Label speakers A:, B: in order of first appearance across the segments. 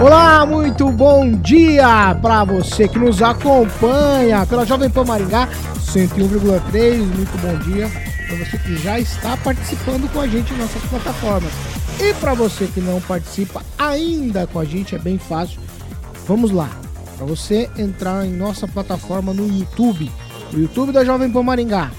A: Olá, muito bom dia para você que nos acompanha pela Jovem Pan Maringá 101,3. Muito bom dia para você que já está participando com a gente em nossas plataformas. E para você que não participa ainda com a gente, é bem fácil. Vamos lá. Para você entrar em nossa plataforma no YouTube, o YouTube da Jovem Pan Maringá,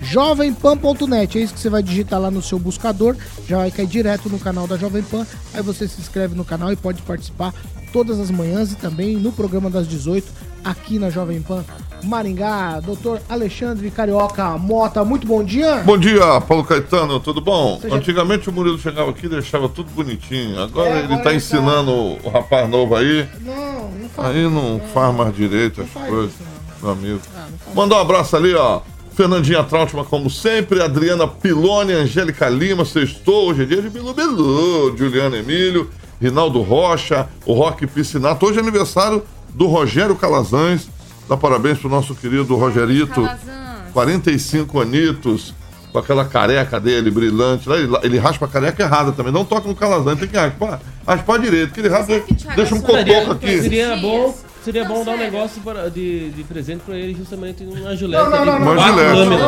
A: jovempan.net. É isso que você vai digitar lá no seu buscador, já vai cair direto no canal da Jovem Pan. Aí você se inscreve no canal e pode participar todas as manhãs e também no programa das 18 aqui na Jovem Pan Maringá. Doutor Alexandre Carioca Mota, muito bom dia.
B: Bom dia, Paulo Caetano, tudo bom? Seja... Antigamente o Murilo chegava aqui e deixava tudo bonitinho. Agora é, ele está ensinando tá... o rapaz novo aí. Não, não faz. Aí não, faz mais direito as coisas, isso, meu amigo. Ah, um abraço ali, ó. Fernandinha Trautmann, como sempre, Adriana Piloni, Angélica Lima, sextou, hoje é dia de Bilu Bilu, Juliano Emílio, Rinaldo Rocha, o Roque Piscinato. Hoje é aniversário do Rogério Calazans. Dá parabéns pro nosso querido Rogerito. Calazans. 45 anitos, com aquela careca dele brilhante. Ele, ele raspa a careca errada também. Não toca no Calazans, tem que raspar. Raspar direito, que ele raspa, deixa um cotoco aqui.
C: Seria bom Seria bom dar um negócio para, de, de presente pra ele, justamente uma Gillette. Não,
B: não, não. Não, vai,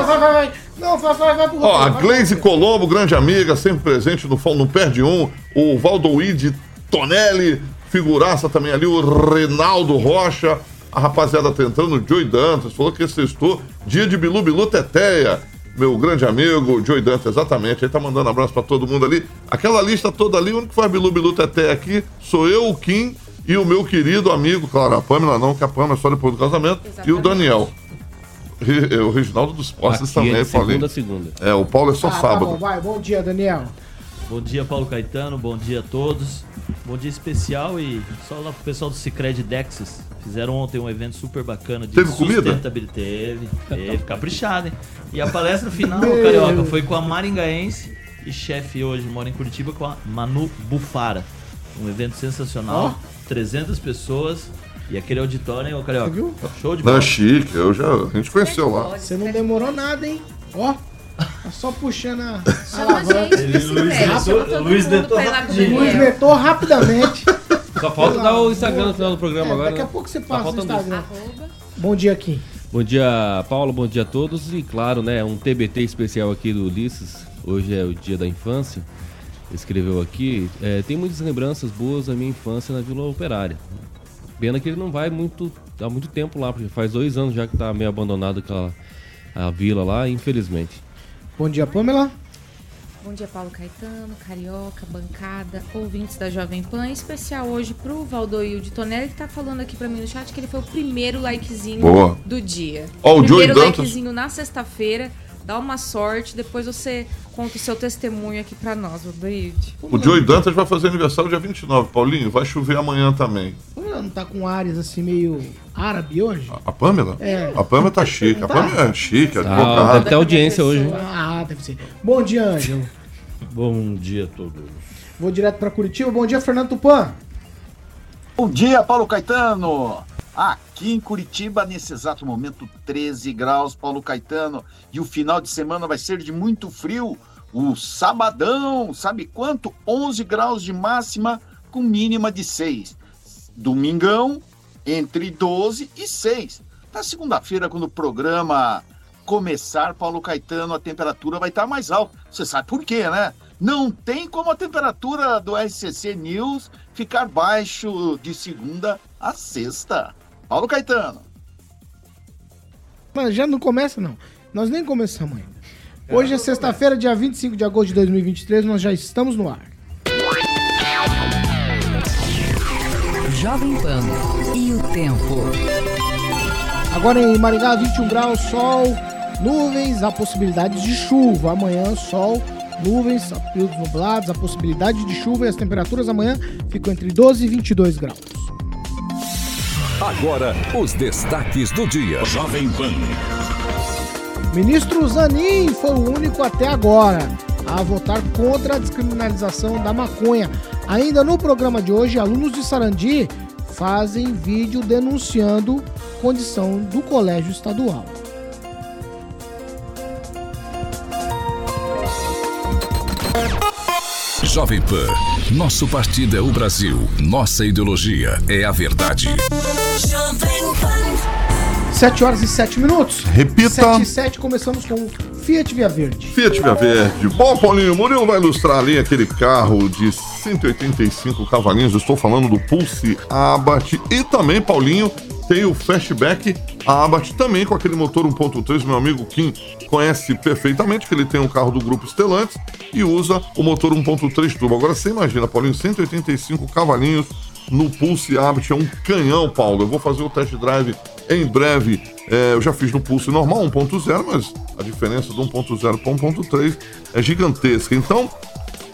B: vai, vai. Não, vai, vai, vai pro Ó, a Glaze Colombo, grande amiga, sempre presente no Não Perde Um. O Valdoide Tonelli, figuraça também ali. O Reinaldo Rocha. A rapaziada tá entrando, o Joey Dantas, falou que sextou. Dia de Bilu Bilu Teteia meu grande amigo, Joey Dantas, exatamente. Ele tá mandando abraço para todo mundo ali. Aquela lista toda ali, o único que faz Bilu Bilu Teté aqui sou eu, o Kim e o meu querido amigo, claro, a Pamela não, que a Pamela é só depois do casamento, Exatamente. e o Daniel. O Reginaldo dos Postes também, é
C: segunda, segunda.
B: É, o Paulo é só ah, tá sábado. Tá bom,
A: vai, bom dia, Daniel.
C: Bom dia, Paulo Caetano, bom dia a todos. Bom dia especial e só lá pro pessoal do Cicred Dexis. Fizeram ontem um evento super bacana de
B: teve
C: sustentabilidade. Teve, teve, caprichado, hein? E a palestra final, Carioca, foi com a Maringaense e chefe hoje, mora em Curitiba, com a Manu Bufara. Um evento sensacional. Oh 300 pessoas. E aquele auditório, hein, ô Carioca? Você viu?
B: Show de bola. Não, chique, eu já, a gente conheceu lá.
A: Você não demorou nada, hein? Ó, tá só puxando a alavanca.
C: Luiz Netou
A: Luiz Netou rapidamente.
C: Só falta dar o Instagram no final do programa é, agora.
A: Daqui a né? pouco você passa no Instagram. Bom dia aqui.
C: Bom dia, Paulo. Bom dia a todos. E claro, né, um TBT especial aqui do Ulisses. Hoje é o dia da infância escreveu aqui, é, tem muitas lembranças boas da minha infância na Vila Operária. Pena que ele não vai muito há muito tempo lá, porque faz dois anos já que está meio abandonado aquela a vila lá, infelizmente.
A: Bom dia, Pamela.
D: Bom dia, Paulo Caetano, Carioca, bancada, ouvintes da Jovem Pan. Em especial hoje pro Valdoil de Tonelli, que tá falando aqui para mim no chat que ele foi o primeiro likezinho Boa. do dia.
B: Ó,
D: o
B: primeiro
D: likezinho na sexta-feira dá uma sorte, depois você conta o seu testemunho aqui para nós, David.
B: O Joey Dantas vai fazer aniversário dia 29, Paulinho, vai chover amanhã também.
A: Ela não tá com áreas assim meio árabe hoje?
B: A, a Pamela?
A: É.
B: A Pamela tá chique, a tá? Pamela é chique,
C: ah, Deve ter audiência hoje.
A: Ah, deve ser. Bom dia, Ângelo.
E: Bom dia a todos.
A: Vou direto para Curitiba. Bom dia, Fernando Tupan.
F: Bom dia, Paulo Caetano. Aqui em Curitiba, nesse exato momento, 13 graus, Paulo Caetano. E o final de semana vai ser de muito frio. O sabadão, sabe quanto? 11 graus de máxima com mínima de 6. Domingão, entre 12 e 6. Na segunda-feira, quando o programa começar, Paulo Caetano, a temperatura vai estar mais alta. Você sabe por quê, né? Não tem como a temperatura do SCC News ficar baixo de segunda a sexta. Paulo Caetano.
A: Mas já não começa, não. Nós nem começamos ainda. Hoje é sexta-feira, dia 25 de agosto de 2023, nós já estamos no ar.
G: Jovem Pan e o tempo.
A: Agora em Maringá, 21 graus, sol, nuvens, há possibilidade de chuva. Amanhã, sol nuvens, períodos nublados, a possibilidade de chuva e as temperaturas amanhã ficam entre 12 e 22 graus.
H: Agora, os destaques do dia. Jovem Pan.
A: Ministro Zanin foi o único até agora a votar contra a descriminalização da maconha. Ainda no programa de hoje, alunos de Sarandi fazem vídeo denunciando condição do colégio estadual.
H: Jovem Pan, nosso partido é o Brasil, nossa ideologia é a verdade.
A: Jovem Pan. 7 horas e 7 minutos.
B: Repita. 7
A: e 7, começamos com Fiat Via Verde.
B: Fiat Via Verde. Bom, Paulinho, Murilo vai ilustrar ali aquele carro de 185 cavalinhos. estou falando do Pulse Abarth. E também, Paulinho, tem o Fastback Abarth também com aquele motor 1.3. Meu amigo Kim conhece perfeitamente que ele tem um carro do grupo Stellantis e usa o motor 1.3 turbo. Agora você imagina, Paulinho, 185 cavalinhos no Pulse Abarth. É um canhão, Paulo. Eu vou fazer o test drive em breve. É, eu já fiz no Pulse normal 1.0, mas a diferença do 1.0 para 1.3 é gigantesca. Então,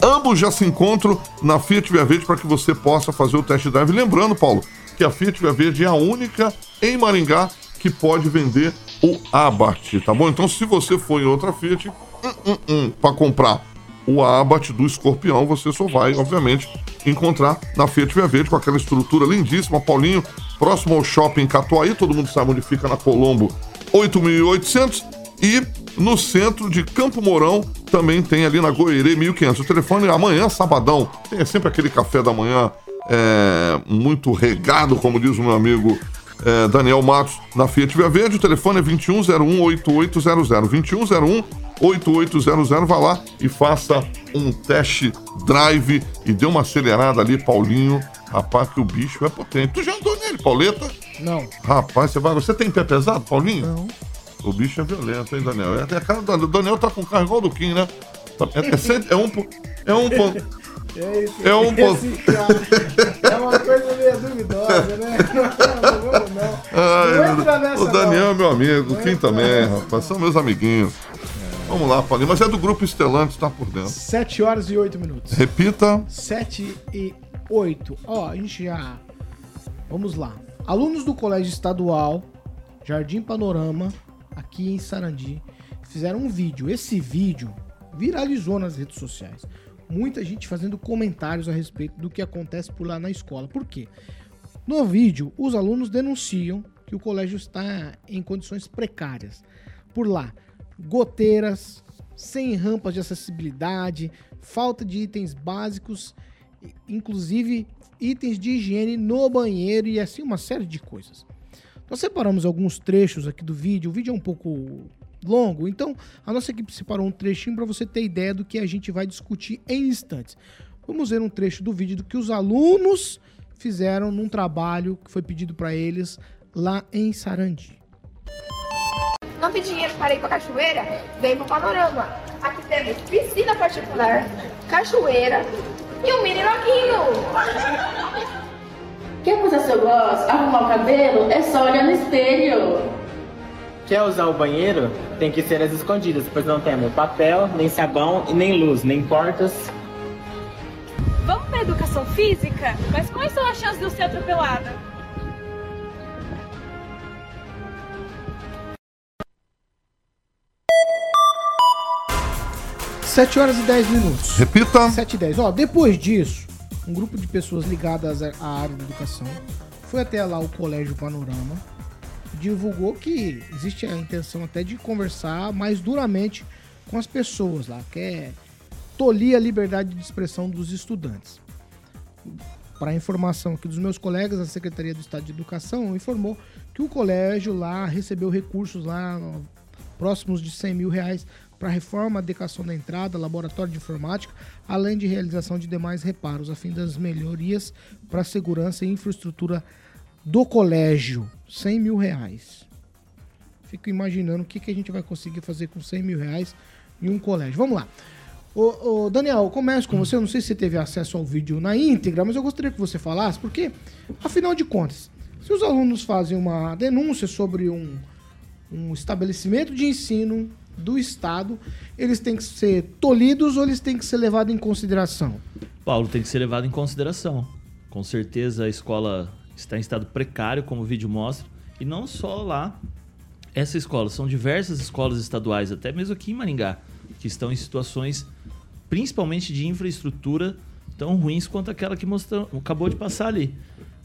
B: ambos já se encontram na Fiat Via Verde para que você possa fazer o test drive. Lembrando, Paulo, que a Fiat Via Verde é a única em Maringá que pode vender o Abarth, tá bom? Então, se você for em outra Fiat, hum, hum, hum, para comprar o Abarth do Escorpião, você só vai, obviamente, encontrar na Fiat Via Verde com aquela estrutura lindíssima, Paulinho, próximo ao shopping Catuaí, todo mundo sabe onde fica na Colombo 8800 e no centro de Campo Mourão também tem ali na Goerê 1500. O telefone é amanhã, sabadão, tem sempre aquele café da manhã é, muito regado, como diz o meu amigo é, Daniel Matos, na Fiat Via Verde. O telefone é 2101-8800. 2101-8800. Vá lá e faça um test drive e dê uma acelerada ali, Paulinho. Rapaz, que o bicho é potente. Tu já andou nele, Pauleta?
A: Não.
B: Rapaz, você vai. Você tem pé pesado, Paulinho?
A: Não.
B: O bicho é violento, hein, Daniel? É, a cara do Daniel tá com carro igual do Kim, né? É, é, é um. É um
A: É, é um pouco. É uma coisa meio duvidosa, né? Não, não não. Ai,
B: o Daniel é meu amigo, Kim também, rapaz. São meus amiguinhos. É. Vamos lá, Paulinho. Mas é do grupo Estelantes, tá por dentro.
A: 7 horas e 8 minutos.
B: Repita.
A: 7 e 8. Ó, a gente já. Vamos lá. Alunos do Colégio Estadual Jardim Panorama, aqui em Sarandi, fizeram um vídeo. Esse vídeo viralizou nas redes sociais muita gente fazendo comentários a respeito do que acontece por lá na escola. Por quê? No vídeo, os alunos denunciam que o colégio está em condições precárias. Por lá, goteiras, sem rampas de acessibilidade, falta de itens básicos, inclusive itens de higiene no banheiro e assim uma série de coisas. Nós separamos alguns trechos aqui do vídeo. O vídeo é um pouco longo. Então, a nossa equipe separou um trechinho para você ter ideia do que a gente vai discutir em instantes. Vamos ver um trecho do vídeo do que os alunos fizeram num trabalho que foi pedido para eles lá em Sarandi.
I: Não tem dinheiro para ir para cachoeira? Vem para o panorama. Aqui temos piscina particular, cachoeira e um mini laguinho.
J: Quer fazer seu gloss, arrumar o cabelo? É só olhar no espelho.
K: Quer usar o banheiro? Tem que ser as escondidas, pois não temos papel, nem sabão e nem luz, nem portas.
L: Vamos para educação física? Mas quais são as chances de eu ser atropelada?
A: Sete horas e dez minutos.
B: Repita.
A: Sete e dez. Ó, depois disso, um grupo de pessoas ligadas à área da educação foi até lá o Colégio Panorama divulgou que existe a intenção até de conversar mais duramente com as pessoas lá, que é tolir a liberdade de expressão dos estudantes. Para informação aqui dos meus colegas, a Secretaria do Estado de Educação informou que o colégio lá recebeu recursos lá próximos de 100 mil reais para reforma, adequação da entrada, laboratório de informática, além de realização de demais reparos, a fim das melhorias para a segurança e infraestrutura do colégio, 100 mil reais. Fico imaginando o que, que a gente vai conseguir fazer com 100 mil reais em um colégio. Vamos lá. Ô, ô, Daniel, começo com você. Eu não sei se você teve acesso ao vídeo na íntegra, mas eu gostaria que você falasse, porque, afinal de contas, se os alunos fazem uma denúncia sobre um, um estabelecimento de ensino do Estado, eles têm que ser tolhidos ou eles têm que ser levados em consideração?
M: Paulo, tem que ser levado em consideração. Com certeza a escola está em estado precário, como o vídeo mostra, e não só lá. Essa escola, são diversas escolas estaduais, até mesmo aqui em Maringá, que estão em situações, principalmente de infraestrutura, tão ruins quanto aquela que mostrou, acabou de passar ali.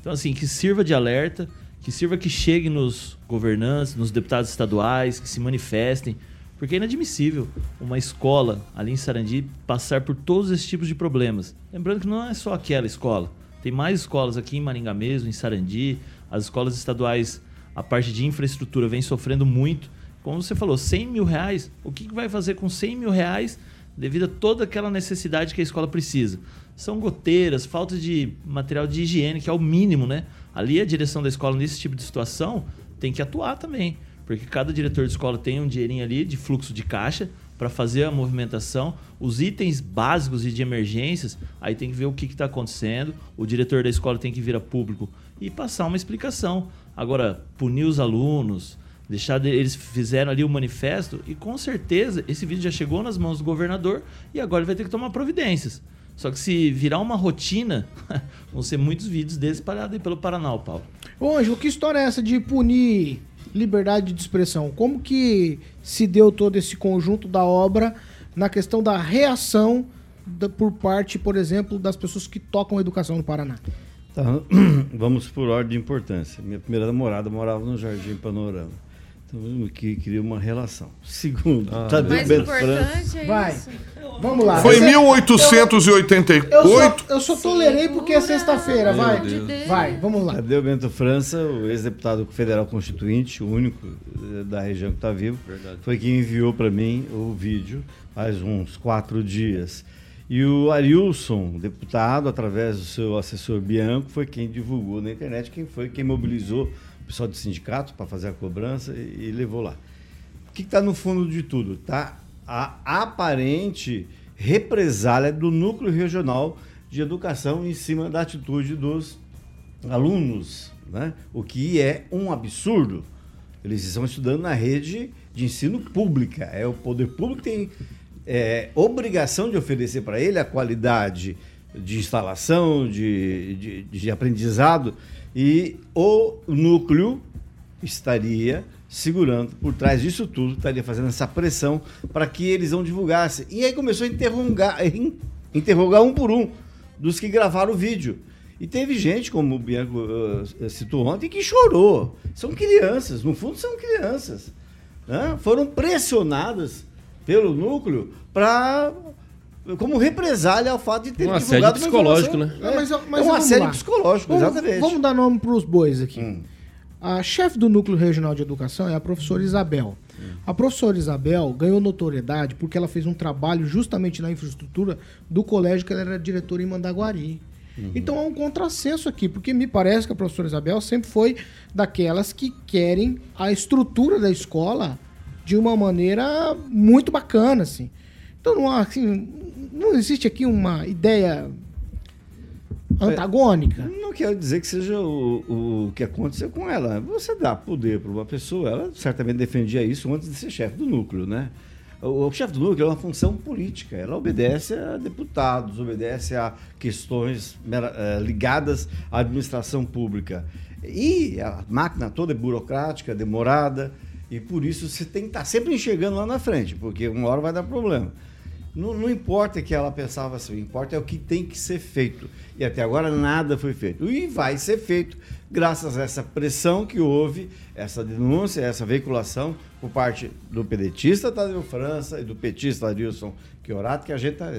M: Então, assim, que sirva de alerta, que sirva que chegue nos governantes, nos deputados estaduais, que se manifestem, porque é inadmissível uma escola ali em Sarandi passar por todos esses tipos de problemas. Lembrando que não é só aquela escola. Tem mais escolas aqui em Maringá mesmo, em Sarandi. As escolas estaduais, a parte de infraestrutura vem sofrendo muito. Como você falou, 100 mil reais. O que vai fazer com 100 mil reais devido a toda aquela necessidade que a escola precisa? São goteiras, falta de material de higiene, que é o mínimo, né? Ali a direção da escola, nesse tipo de situação, tem que atuar também. Porque cada diretor de escola tem um dinheirinho ali de fluxo de caixa para fazer a movimentação. Os itens básicos e de emergências, aí tem que ver o que está acontecendo. O diretor da escola tem que vir a público e passar uma explicação. Agora, punir os alunos, deixar de, eles fizeram ali o manifesto e com certeza esse vídeo já chegou nas mãos do governador e agora ele vai ter que tomar providências. Só que se virar uma rotina, vão ser muitos vídeos desses espalhados aí pelo Paraná, Paulo.
A: Ô, Ângelo, que história é essa de punir liberdade de expressão. Como que se deu todo esse conjunto da obra na questão da reação da, por parte, por exemplo, das pessoas que tocam educação no Paraná?
M: Tá, vamos por ordem de importância. Minha primeira namorada morava no Jardim Panorama. Então, que cria uma relação. Segundo,
D: ah, tá mais importante é
A: Vai. Vamos lá.
B: Foi em 1888.
A: Eu, só, eu só tolerei porque é sexta-feira. Vai. Vai, vamos lá.
M: Tadeu Bento França, o ex-deputado federal constituinte, o único eh, da região que está vivo, Verdade. foi quem enviou para mim o vídeo faz uns quatro dias. E o Arilson, deputado, através do seu assessor Bianco, foi quem divulgou na internet, quem foi quem mobilizou pessoal do sindicato para fazer a cobrança e, e levou lá. O que está no fundo de tudo? Tá a aparente represália do núcleo regional de educação em cima da atitude dos alunos, né? o que é um absurdo. Eles estão estudando na rede de ensino pública. É o poder público tem é, obrigação de oferecer para ele a qualidade de instalação, de, de, de aprendizado e o núcleo estaria segurando por trás disso tudo, estaria fazendo essa pressão para que eles não divulgassem. E aí começou a interrogar, interrogar um por um dos que gravaram o vídeo. E teve gente, como o Bianco uh, citou ontem, que chorou. São crianças, no fundo são crianças. Né? Foram pressionadas pelo núcleo para como represália ao fato de ter
C: um assédio psicológico, né?
A: É, mas, mas é um assédio lá. psicológico, vamos, exatamente. Vamos dar nome para os bois aqui. Hum. A chefe do Núcleo Regional de Educação é a professora Isabel. Hum. A professora Isabel ganhou notoriedade porque ela fez um trabalho justamente na infraestrutura do colégio que ela era diretora em Mandaguari. Uhum. Então há um contrassenso aqui, porque me parece que a professora Isabel sempre foi daquelas que querem a estrutura da escola de uma maneira muito bacana, assim. Então não há, assim, não existe aqui uma ideia antagônica?
M: Não quero dizer que seja o, o que aconteceu com ela. Você dá poder para uma pessoa, ela certamente defendia isso antes de ser chefe do núcleo, né? O, o chefe do núcleo é uma função política, ela obedece a deputados, obedece a questões uh, ligadas à administração pública. E a máquina toda é burocrática, demorada, e por isso você tem que estar sempre enxergando lá na frente, porque uma hora vai dar problema. Não, não, importa que ela pensava assim, o importa é o que tem que ser feito. E até agora nada foi feito. E vai ser feito graças a essa pressão que houve, essa denúncia, essa veiculação por parte do pedetista Tadeu França e do petista Adilson Chiorato, que a gente tá...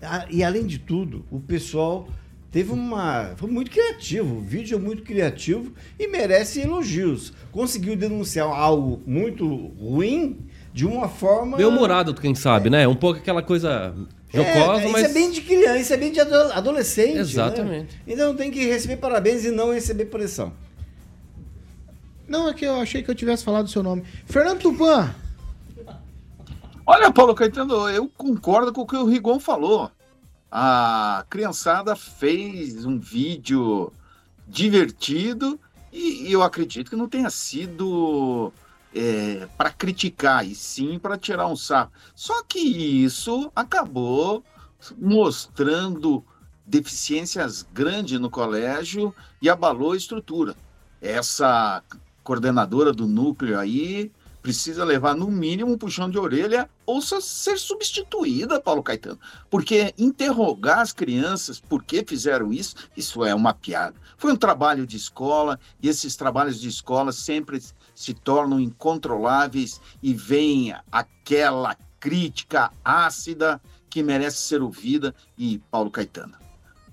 M: Ah, e além de tudo, o pessoal teve uma. Foi muito criativo. O vídeo é muito criativo e merece elogios. Conseguiu denunciar algo muito ruim de uma forma.
C: Bem humorado, quem sabe, né? Um pouco aquela coisa jocosa,
M: é, isso
C: mas.
M: Isso é bem de criança, isso é bem de adolescente. Né?
C: Exatamente.
M: Né? Então tem que receber parabéns e não receber pressão.
A: Não, é que eu achei que eu tivesse falado o seu nome. Fernando Tupan.
F: Olha, Paulo Caetano, eu concordo com o que o Rigon falou. A criançada fez um vídeo divertido e eu acredito que não tenha sido é, para criticar, e sim para tirar um sarro. Só que isso acabou mostrando deficiências grandes no colégio e abalou a estrutura. Essa coordenadora do núcleo aí precisa levar no mínimo um puxão de orelha ou ser substituída, Paulo Caetano. Porque interrogar as crianças por que fizeram isso, isso é uma piada. Foi um trabalho de escola e esses trabalhos de escola sempre se tornam incontroláveis e vem aquela crítica ácida que merece ser ouvida e Paulo Caetano.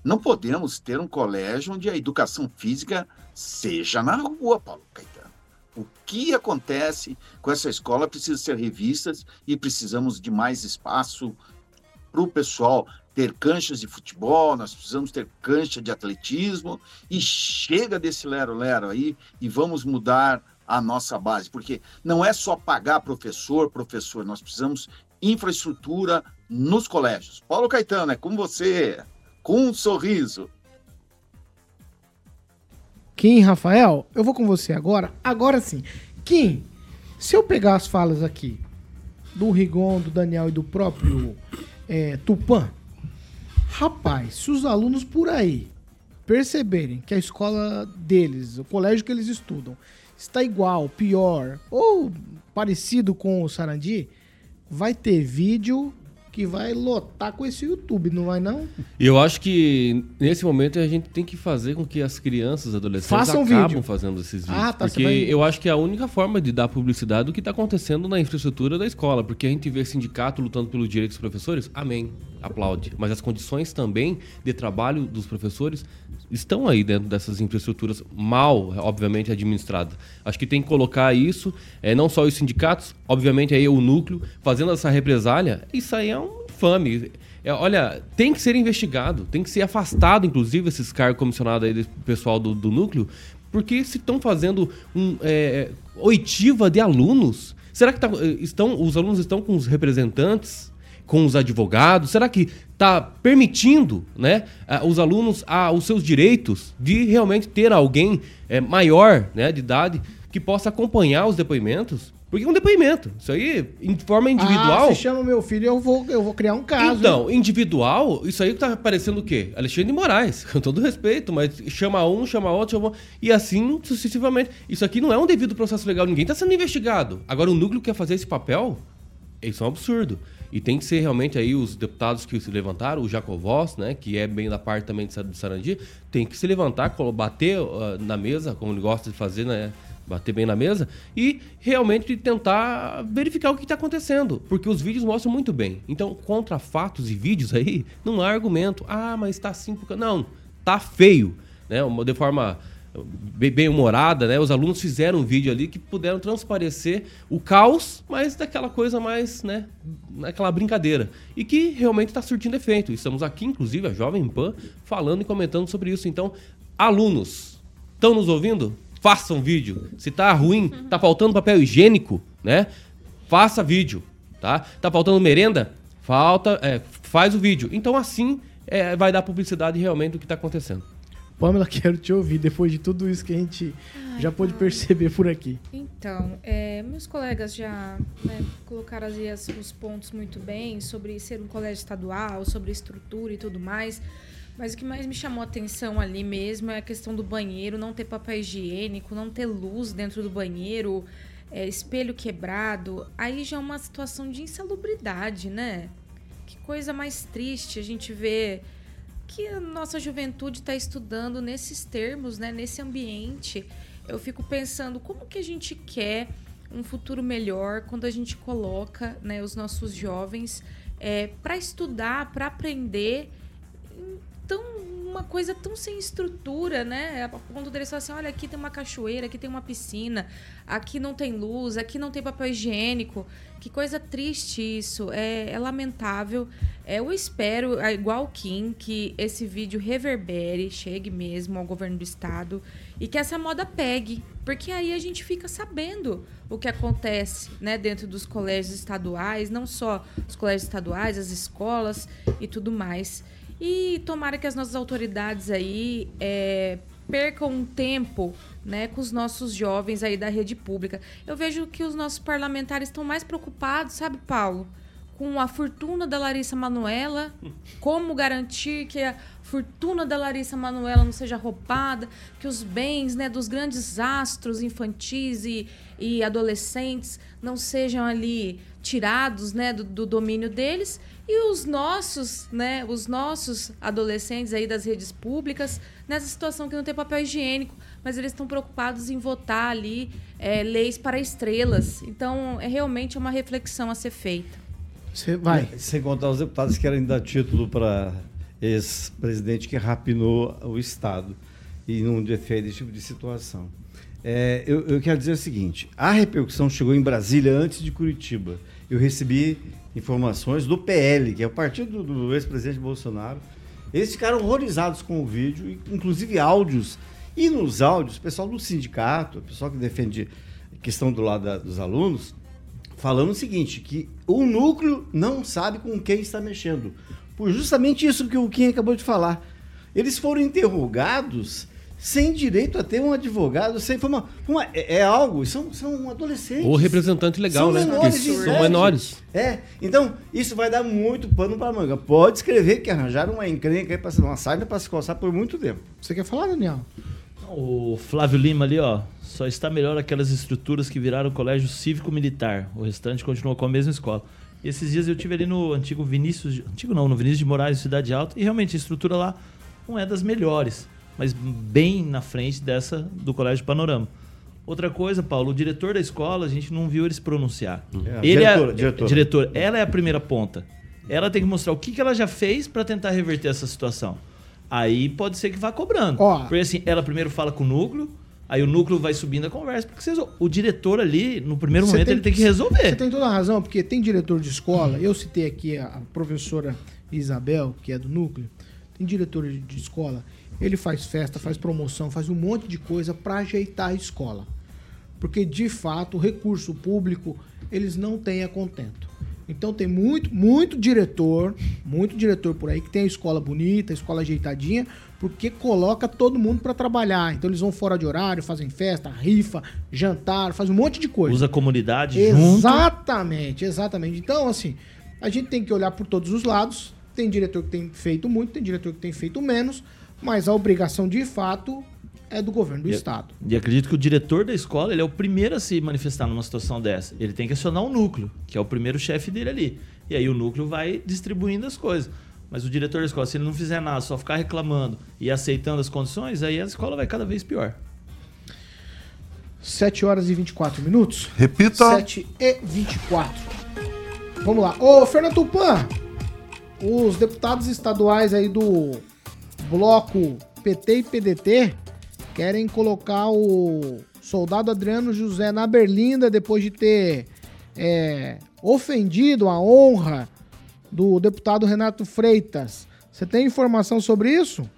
F: Não podemos ter um colégio onde a educação física seja na rua, Paulo Caetano. O que acontece com essa escola precisa ser revista e precisamos de mais espaço para o pessoal ter canchas de futebol, nós precisamos ter cancha de atletismo e chega desse lero-lero aí e vamos mudar a nossa base, porque não é só pagar professor, professor, nós precisamos infraestrutura nos colégios. Paulo Caetano, é com você com um sorriso.
A: Kim, Rafael, eu vou com você agora. Agora sim. Kim, se eu pegar as falas aqui do Rigon, do Daniel e do próprio é, Tupã, rapaz, se os alunos por aí perceberem que a escola deles, o colégio que eles estudam, está igual, pior ou parecido com o Sarandi, vai ter vídeo que vai lotar com esse YouTube, não vai não?
C: Eu acho que nesse momento a gente tem que fazer com que as crianças, adolescentes Façam acabam vídeo. fazendo esses vídeos. Ah, tá, porque vai... eu acho que é a única forma de dar publicidade do que está acontecendo na infraestrutura da escola. Porque a gente vê sindicato lutando pelo direito dos professores, amém, aplaude. Mas as condições também de trabalho dos professores estão aí dentro dessas infraestruturas mal, obviamente, administradas. Acho que tem que colocar isso, é, não só os sindicatos, obviamente aí o núcleo, fazendo essa represália, isso aí é um infame. É, olha, tem que ser investigado, tem que ser afastado, inclusive, esses cargos comissionados aí do pessoal do, do núcleo, porque se estão fazendo um, é, oitiva de alunos, será que tá, estão, os alunos estão com os representantes com os advogados? Será que está permitindo né, os alunos a, os seus direitos de realmente ter alguém é, maior né, de idade que possa acompanhar os depoimentos? Porque é um depoimento. Isso aí, em forma individual. Ah,
A: se chama meu filho, eu vou, eu vou criar um caso.
C: Então, individual, isso aí tá parecendo o quê? Alexandre de Moraes, com todo respeito, mas chama um, chama outro, chama... e assim sucessivamente. Isso aqui não é um devido processo legal, ninguém está sendo investigado. Agora, o núcleo quer fazer esse papel, isso é um absurdo. E tem que ser realmente aí os deputados que se levantaram, o Jacovós, né, que é bem da parte também de Sarandi, tem que se levantar, bater uh, na mesa, como ele gosta de fazer, né, bater bem na mesa e realmente tentar verificar o que está acontecendo, porque os vídeos mostram muito bem. Então, contra fatos e vídeos aí, não há argumento. Ah, mas está assim porque não, tá feio, né? De forma bem humorada, né? Os alunos fizeram um vídeo ali que puderam transparecer o caos, mas daquela coisa mais, né? Naquela brincadeira. E que realmente está surtindo efeito. Estamos aqui, inclusive, a Jovem Pan, falando e comentando sobre isso. Então, alunos, estão nos ouvindo? Façam vídeo. Se tá ruim, tá faltando papel higiênico, né? Faça vídeo, tá? Tá faltando merenda? Falta, é, faz o vídeo. Então, assim, é, vai dar publicidade realmente do que está acontecendo.
A: Pamela, quero te ouvir depois de tudo isso que a gente Ai, já pôde perceber por aqui.
D: Então, é, meus colegas já né, colocaram ali os pontos muito bem sobre ser um colégio estadual, sobre estrutura e tudo mais. Mas o que mais me chamou a atenção ali mesmo é a questão do banheiro, não ter papel higiênico, não ter luz dentro do banheiro, é, espelho quebrado. Aí já é uma situação de insalubridade, né? Que coisa mais triste a gente ver que a nossa juventude está estudando nesses termos, né, nesse ambiente. Eu fico pensando como que a gente quer um futuro melhor quando a gente coloca né, os nossos jovens é, para estudar, para aprender. Então, uma coisa tão sem estrutura, né? A ponto deles falar assim: olha, aqui tem uma cachoeira, aqui tem uma piscina, aqui não tem luz, aqui não tem papel higiênico. Que coisa triste isso. É, é lamentável. É, eu espero, é igual o Kim, que esse vídeo reverbere, chegue mesmo ao governo do estado e que essa moda pegue. Porque aí a gente fica sabendo o que acontece né, dentro dos colégios estaduais, não só os colégios estaduais, as escolas e tudo mais. E tomara que as nossas autoridades aí é, percam um tempo né, com os nossos jovens aí da rede pública. Eu vejo que os nossos parlamentares estão mais preocupados, sabe, Paulo, com a fortuna da Larissa Manuela, como garantir que a fortuna da Larissa Manuela não seja roubada, que os bens né, dos grandes astros infantis e, e adolescentes não sejam ali tirados né, do, do, domínio deles e os nossos, né, os nossos adolescentes aí das redes públicas nessa situação que não tem papel higiênico, mas eles estão preocupados em votar ali é, leis para estrelas. Então, é realmente uma reflexão a ser feita.
A: Você vai.
M: Sem contar os deputados que querem dar título para ex-presidente que rapinou o Estado e não defende esse tipo de situação. É, eu, eu, quero dizer o seguinte: a repercussão chegou em Brasília antes de Curitiba. Eu recebi informações do PL, que é o partido do, do ex-presidente Bolsonaro. Eles ficaram horrorizados com o vídeo, inclusive áudios. E nos áudios, o pessoal do sindicato, o pessoal que defende a questão do lado da, dos alunos, falando o seguinte, que o núcleo não sabe com quem está mexendo. Por justamente isso que o Kim acabou de falar. Eles foram interrogados sem direito a ter um advogado, sem foi uma, uma é, é, algo, são, são adolescentes.
C: Ou representante legal,
M: são
C: né?
M: Menores
C: Porque são menores.
M: É, então isso vai dar muito pano para manga. Pode escrever que arranjaram uma encrenca aí para uma saída para se coçar por muito tempo.
A: Você quer falar, Daniel?
E: O Flávio Lima ali, ó, só está melhor aquelas estruturas que viraram colégio cívico-militar. O restante continuou com a mesma escola. E esses dias eu tive ali no antigo Vinícius, antigo não, no Vinícius de Moraes, Cidade Alta, e realmente a estrutura lá não é das melhores, mas bem na frente dessa do Colégio Panorama. Outra coisa, Paulo, o diretor da escola, a gente não viu ele se pronunciar. É, ele diretora, é diretora. diretor, ela é a primeira ponta. Ela tem que mostrar o que, que ela já fez para tentar reverter essa situação. Aí pode ser que vá cobrando. Ó, Porque assim, ela primeiro fala com o núcleo, aí o núcleo vai subindo a conversa, porque vocês, o diretor ali, no primeiro momento, tem, ele tem que resolver.
A: Você tem toda a razão, porque tem diretor de escola, eu citei aqui a professora Isabel, que é do núcleo, tem diretor de escola, ele faz festa, faz promoção, faz um monte de coisa para ajeitar a escola. Porque, de fato, o recurso público, eles não têm a contento. Então tem muito, muito diretor, muito diretor por aí que tem a escola bonita, a escola ajeitadinha, porque coloca todo mundo para trabalhar. Então eles vão fora de horário, fazem festa, rifa, jantar, faz um monte de coisa.
E: Usa a comunidade
A: Exatamente, junto. exatamente. Então assim, a gente tem que olhar por todos os lados. Tem diretor que tem feito muito, tem diretor que tem feito menos, mas a obrigação de fato é do governo do
E: e,
A: estado.
E: E acredito que o diretor da escola ele é o primeiro a se manifestar numa situação dessa. Ele tem que acionar o núcleo, que é o primeiro chefe dele ali. E aí o núcleo vai distribuindo as coisas. Mas o diretor da escola, se ele não fizer nada, só ficar reclamando e aceitando as condições, aí a escola vai cada vez pior.
A: 7 horas e 24 minutos.
B: Repita.
A: 7 e 24. Vamos lá. Ô, Fernando Tupan, os deputados estaduais aí do bloco PT e PDT querem colocar o soldado Adriano José na Berlinda depois de ter é, ofendido a honra do deputado Renato Freitas. Você tem informação sobre isso?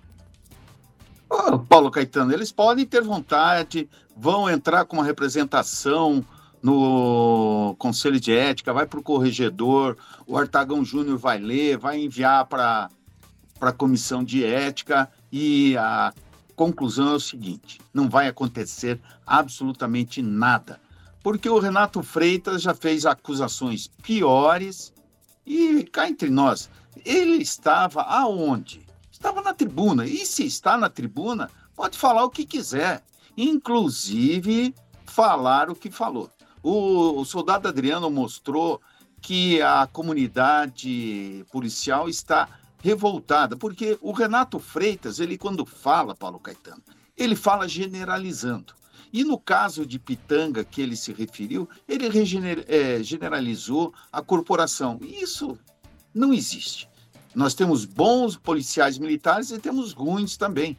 F: Oh, Paulo Caetano, eles podem ter vontade, vão entrar com uma representação no Conselho de Ética, vai para o corregedor, o Artagão Júnior vai ler, vai enviar para a Comissão de Ética e a conclusão é o seguinte: não vai acontecer absolutamente nada, porque o Renato Freitas já fez acusações piores e cá entre nós, ele estava aonde? Estava na tribuna. E se está na tribuna, pode falar o que quiser, inclusive falar o que falou. O, o soldado Adriano mostrou que a comunidade policial está revoltada, porque o Renato Freitas, ele quando fala, Paulo Caetano, ele fala generalizando. E no caso de Pitanga, que ele se referiu, ele é, generalizou a corporação. Isso não existe. Nós temos bons policiais militares e temos ruins também.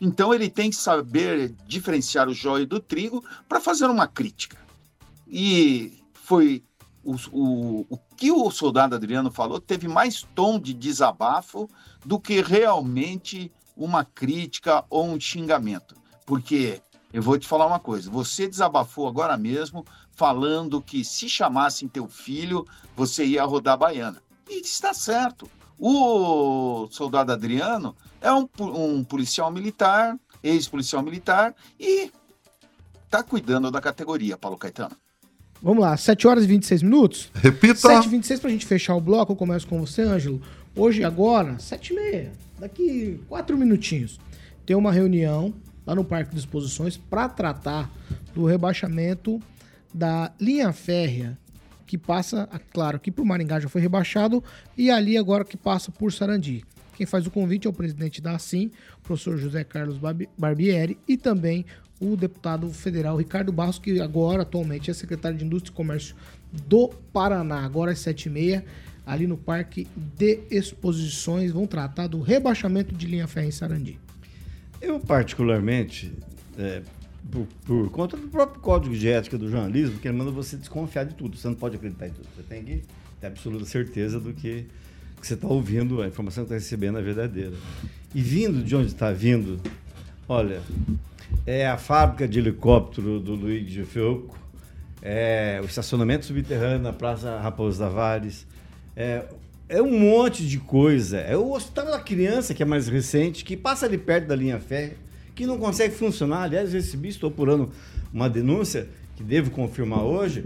F: Então ele tem que saber diferenciar o joio do trigo para fazer uma crítica. E foi o, o, o que o soldado Adriano falou teve mais tom de desabafo do que realmente uma crítica ou um xingamento. Porque eu vou te falar uma coisa: você desabafou agora mesmo falando que se chamassem teu filho, você ia rodar a baiana. E está certo. O soldado Adriano é um, um policial militar, ex-policial militar, e está cuidando da categoria, Paulo Caetano.
A: Vamos lá, 7 horas e 26 minutos?
B: Repita.
A: 7 e 26 pra gente fechar o bloco, eu começo com você, Ângelo. Hoje, agora, 7 e meia, daqui 4 minutinhos, tem uma reunião lá no Parque de Exposições para tratar do rebaixamento da linha férrea que passa, claro, aqui por Maringá já foi rebaixado e ali agora que passa por Sarandi. Quem faz o convite é o presidente da ASIM, o professor José Carlos Barbieri, e também o deputado federal Ricardo Barros, que agora, atualmente, é secretário de Indústria e Comércio do Paraná. Agora às sete e meia, ali no Parque de Exposições, vão tratar do rebaixamento de linha férrea em Sarandi.
M: Eu, particularmente, é, por, por, conta do próprio código de ética do jornalismo, que ele manda você desconfiar de tudo. Você não pode acreditar em tudo. Você tem que ter absoluta certeza do que, que você está ouvindo, a informação que está recebendo é verdadeira. E vindo de onde está vindo, olha, é a fábrica de helicóptero do Luiz de é o estacionamento subterrâneo na Praça Raposo Tavares, é, é um monte de coisa. É o Hospital da Criança, que é mais recente, que passa ali perto da linha férrea, que não consegue funcionar. Aliás, recebi, estou apurando uma denúncia, que devo confirmar hoje,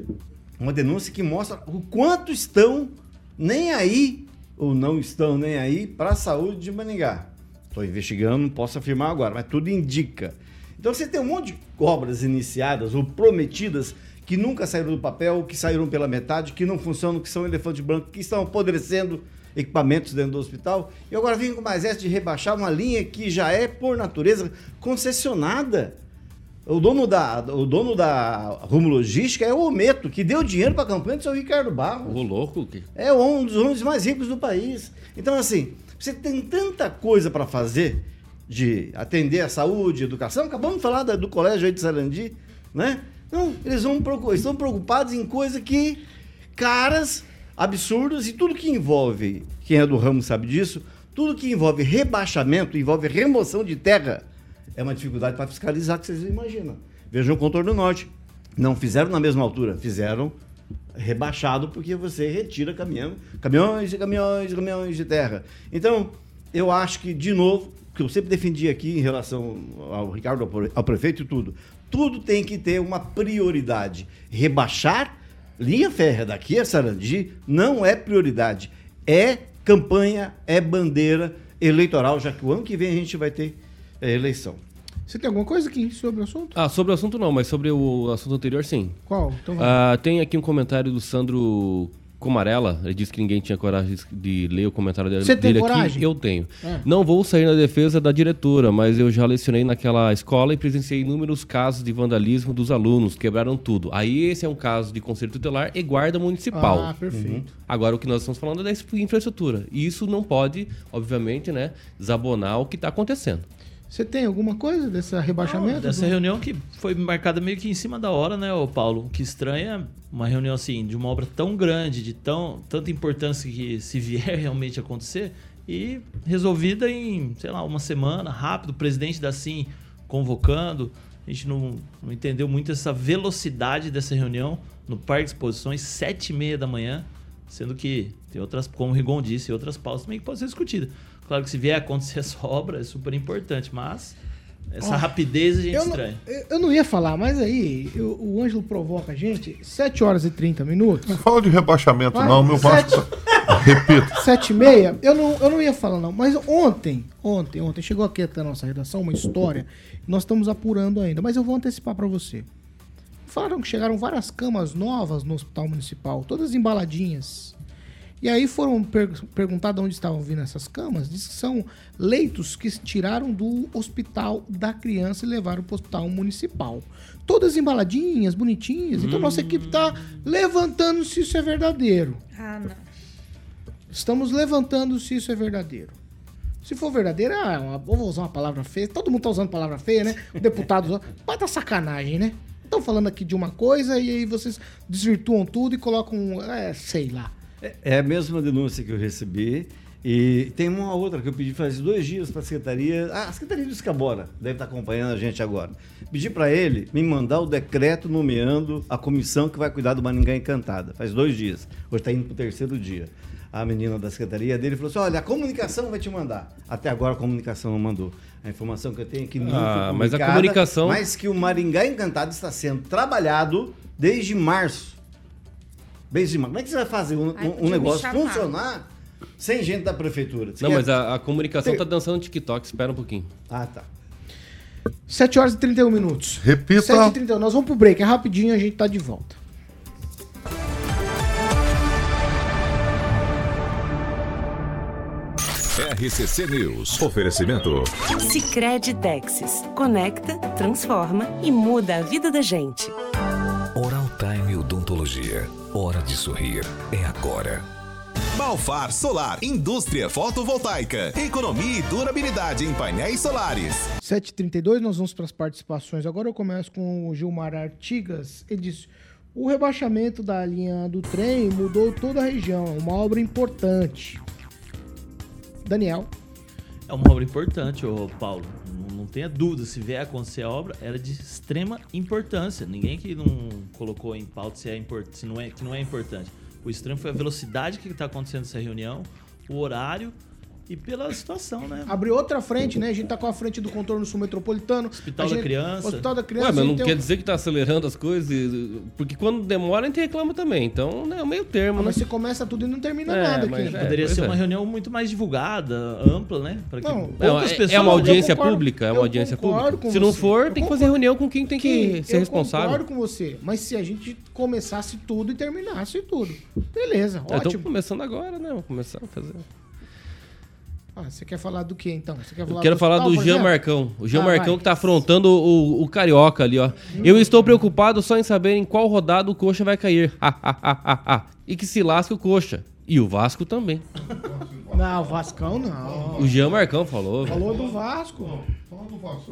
M: uma denúncia que mostra o quanto estão nem aí, ou não estão nem aí, para a saúde de Maningá. Estou investigando, não posso afirmar agora, mas tudo indica. Então você tem um monte de obras iniciadas ou prometidas que nunca saíram do papel, que saíram pela metade, que não funcionam, que são elefante branco, que estão apodrecendo equipamentos dentro do hospital. E agora vem com mais essa de rebaixar uma linha que já é, por natureza, concessionada. O dono da, o dono da Rumo Logística é o Ometo, que deu dinheiro para a campanha do seu Ricardo Barros.
C: O louco? Que...
M: É um dos homens mais ricos do país. Então, assim, você tem tanta coisa para fazer de atender a saúde, educação. Acabamos de falar do colégio aí de Sarandi, né? Não, eles vão, estão preocupados em coisa que caras, absurdas e tudo que envolve, quem é do ramo sabe disso, tudo que envolve rebaixamento, envolve remoção de terra, é uma dificuldade para fiscalizar que vocês imaginam. Vejam o contorno norte. Não fizeram na mesma altura, fizeram rebaixado porque você retira caminhão, caminhões e caminhões e caminhões de terra. Então, eu acho que, de novo, que eu sempre defendi aqui em relação ao Ricardo, ao prefeito e tudo, tudo tem que ter uma prioridade. Rebaixar linha férrea daqui a Sarandi não é prioridade. É campanha, é bandeira eleitoral, já que o ano que vem a gente vai ter é, eleição.
A: Você tem alguma coisa aqui sobre o assunto?
C: Ah, sobre o assunto não, mas sobre o assunto anterior sim.
A: Qual? Então,
C: ah, tem aqui um comentário do Sandro Comarela, ele disse que ninguém tinha coragem de ler o comentário dele,
A: Você tem
C: dele
A: coragem?
C: aqui. Eu tenho. É. Não vou sair na defesa da diretora, mas eu já lecionei naquela escola e presenciei inúmeros casos de vandalismo dos alunos, quebraram tudo. Aí esse é um caso de conselho tutelar e guarda municipal.
A: Ah, perfeito. Uhum.
C: Agora o que nós estamos falando é da infraestrutura. E isso não pode, obviamente, né, desabonar o que está acontecendo.
A: Você tem alguma coisa desse rebaixamento? Não,
E: dessa reunião que foi marcada meio que em cima da hora, né, Paulo? O que estranha uma reunião assim, de uma obra tão grande, de tão, tanta importância que se vier realmente acontecer, e resolvida em, sei lá, uma semana, rápido, o presidente da SIM convocando. A gente não, não entendeu muito essa velocidade dessa reunião no Parque de Exposições, sete e meia da manhã, sendo que tem outras, como o Rigon disse, outras pautas também que podem ser discutidas. Claro que se vier acontecer essa obra é super importante, mas essa oh, rapidez a gente
A: eu
E: estranha.
A: Não, eu não ia falar, mas aí eu, o Ângelo provoca a gente. 7 horas e 30 minutos.
B: Não fala de rebaixamento, Vai, não, meu Vasco. Repita.
A: 7 e meia, eu não, eu não ia falar, não. Mas ontem, ontem, ontem, chegou aqui até a nossa redação uma história. Nós estamos apurando ainda, mas eu vou antecipar para você. Falaram que chegaram várias camas novas no hospital municipal, todas embaladinhas. E aí foram per perguntar de onde estavam vindo essas camas. Diz que são leitos que tiraram do hospital da criança e levaram para o hospital municipal. Todas embaladinhas, bonitinhas. Então nossa equipe está levantando se isso é verdadeiro.
D: Ah, não.
A: Estamos levantando se isso é verdadeiro. Se for verdadeiro, ah, vou usar uma palavra feia. Todo mundo está usando palavra feia, né? O deputado usando. Mas tá sacanagem, né? Estão falando aqui de uma coisa e aí vocês desvirtuam tudo e colocam, é, sei lá.
M: É, é a mesma denúncia que eu recebi. E tem uma outra que eu pedi faz dois dias para a Secretaria. Ah, a Secretaria do Escabora deve estar acompanhando a gente agora. Pedi para ele me mandar o decreto nomeando a comissão que vai cuidar do Maringá Encantada. Faz dois dias. Hoje está indo para o terceiro dia. a menina da secretaria dele falou assim: olha, a comunicação vai te mandar. Até agora a comunicação não mandou. A informação que eu tenho é que não
C: Ah, mas a comunicação-
M: Mas que o Maringá Encantado está sendo trabalhado desde março. Março. Como é que você vai fazer um,
D: Ai,
M: um- um negócio funcionar sem gente da prefeitura? Você
C: Não,
M: quer-
C: mas a, a comunicação
M: Tem-
C: tá dançando TikTok, espera um pouquinho.
M: Ah, tá.
A: 7 horas e 31 minutos.
B: Repita.
A: 7 e 31 Nós vamos pro break. É rapidinho a gente tá de volta.
H: RCC News. Oferecimento.
N: Sicredi Texas. Conecta, transforma e muda a vida da gente.
H: Odontologia. Hora de sorrir. É agora.
O: Balfar Solar, indústria fotovoltaica, economia e durabilidade em painéis solares.
A: 7h32, nós vamos para as participações. Agora eu começo com o Gilmar Artigas. Ele disse: o rebaixamento da linha do trem mudou toda a região, é uma obra importante. Daniel.
E: É uma obra importante, ô Paulo. Não, tenha dúvida, se vier a acontecer a obra, era de extrema importância. Ninguém que não colocou em pauta se, é import, se não é, que não é importante. O extremo foi a velocidade que está acontecendo essa reunião, o horário e pela situação, né?
A: Abriu outra frente, né? A gente tá com a frente do contorno sul metropolitano.
E: Hospital
A: A
E: da
A: gente-
E: Criança.
A: Hospital da Criança.
C: Ué, mas não
A: gente
C: quer
A: um-
C: dizer que tá acelerando as coisas, porque quando demora a gente reclama também. Então, né, é o meio termo,
A: Ah,
C: né?
A: mas você começa tudo e não termina
C: É,
A: nada
C: mas
A: aqui.
C: é,
E: Poderia ser
C: é.
E: uma reunião muito mais divulgada, ampla, né? Para que
A: Não,
C: é-
E: pessoas.
C: é uma audiência
A: Eu concordo-
C: pública, é uma
A: eu
C: audiência
A: concordo
C: pública.
A: com
C: Se não for,
A: Eu
C: tem que fazer reunião com quem tem que ser
A: eu
C: responsável.
A: concordo com você, mas se a gente começasse tudo e terminasse tudo, beleza,
C: É,
A: ótimo.
C: começando agora, né? Vamos começar a fazer.
A: Ah, você quer falar do que então? Você quer
C: Eu
A: falar
C: quero falar
A: hospital,
C: do Jean? Marcão. O Jean
A: Ah,
C: Marcão
A: vai.
C: que tá afrontando o, o Carioca ali, ó. Eu estou preocupado só em saber em qual rodada o Coxa vai cair. Ha, ha, ha, ha, ha. E que se lasque o Coxa. E o Vasco também.
A: Não, Vascão não.
C: O Jean Marcão falou.
A: Falou do Vasco.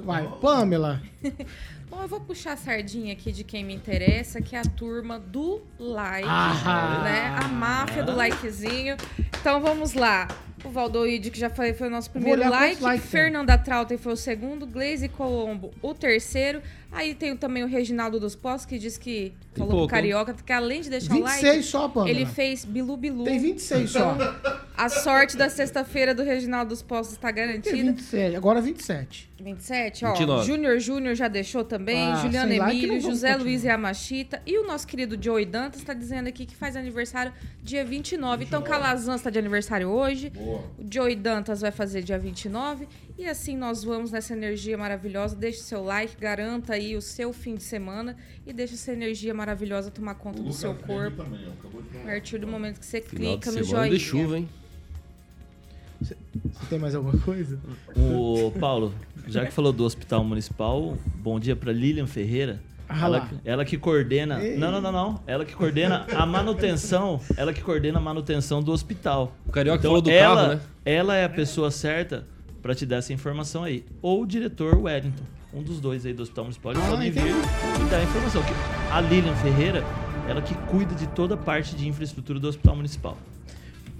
A: Vai, Pamela.
D: Bom, eu vou puxar a sardinha aqui de quem me interessa, que é a turma do like,
A: Ah.
D: né? A máfia do likezinho. Então vamos lá. O Valdoide, que já foi, foi o nosso primeiro like.
A: tem.
D: Fernanda Trautem foi o segundo. Glaze Colombo, o terceiro. Aí tem também o Reginaldo dos Postos, que diz que falou
A: pouco,
D: pro Carioca, que além de deixar o like...
A: 26 só, Pamela.
D: Ele fez Bilu Bilu.
A: Tem 26 só.
D: A sorte da sexta-feira do Reginaldo dos Postos está garantida.
A: Tem 27, agora 27.
D: 27, ó.
A: 29.
D: Júnior Júnior já deixou também.
A: Ah, like
D: Emílio, José
A: continuar.
D: Luiz Yamashita. E o nosso querido Joey Dantas está dizendo aqui que faz aniversário dia 29. Então, Calazans está de aniversário hoje. O Joey Dantas vai fazer dia 29. E assim nós vamos nessa energia maravilhosa. Deixe seu like, garanta aí o seu fim de semana. E deixe essa energia maravilhosa tomar conta do seu corpo. A partir do momento que você
C: Final de
D: clica no joinha.
C: de chuva, hein?
A: Você tem mais alguma coisa?
E: O Paulo, já que falou do Hospital Municipal, bom dia para Lilian Ferreira.
A: Ah
E: ela, ela que coordena.
A: Ei.
E: Não, não, não, não. Ela que coordena a manutenção. Ela que coordena a manutenção do hospital.
C: O Carioca
E: então,
C: falou do
E: ela,
C: carro, né?
E: Ela é a pessoa certa para te dar essa informação aí. Ou o diretor Wellington. Um dos dois aí do Hospital Municipal. Eles
A: Ah,
E: podem vir
A: entendi.
E: e dar a informação. Que a Lilian Ferreira, ela que cuida de toda a parte de infraestrutura do Hospital Municipal.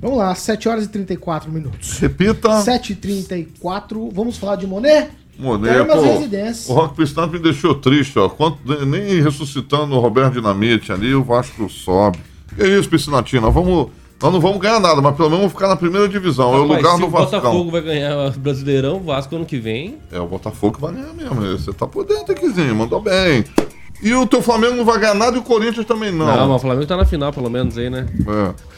A: Vamos lá, 7 horas e 34 minutos.
B: Repita.
A: 7h34. Vamos falar de Monet?
B: Monet, pô, o Rock Pistante me deixou triste, ó. Quanto, nem ressuscitando o Roberto Dinamite ali, o Vasco sobe. Que isso, Piscinatina? Vamos, nós não vamos ganhar nada, mas pelo menos vamos ficar na primeira divisão. é o
C: Rapaz,
B: lugar
C: se
B: do
C: o
B: Vascão.
C: Botafogo vai ganhar o Brasileirão, o Vasco ano que vem.
B: É, o Botafogo que vai ganhar mesmo. Você tá por dentro, Kizinho, mandou bem. E o teu Flamengo não vai ganhar nada e o Corinthians também não.
C: Não, mas o Flamengo tá na final, pelo menos aí, né?
B: É.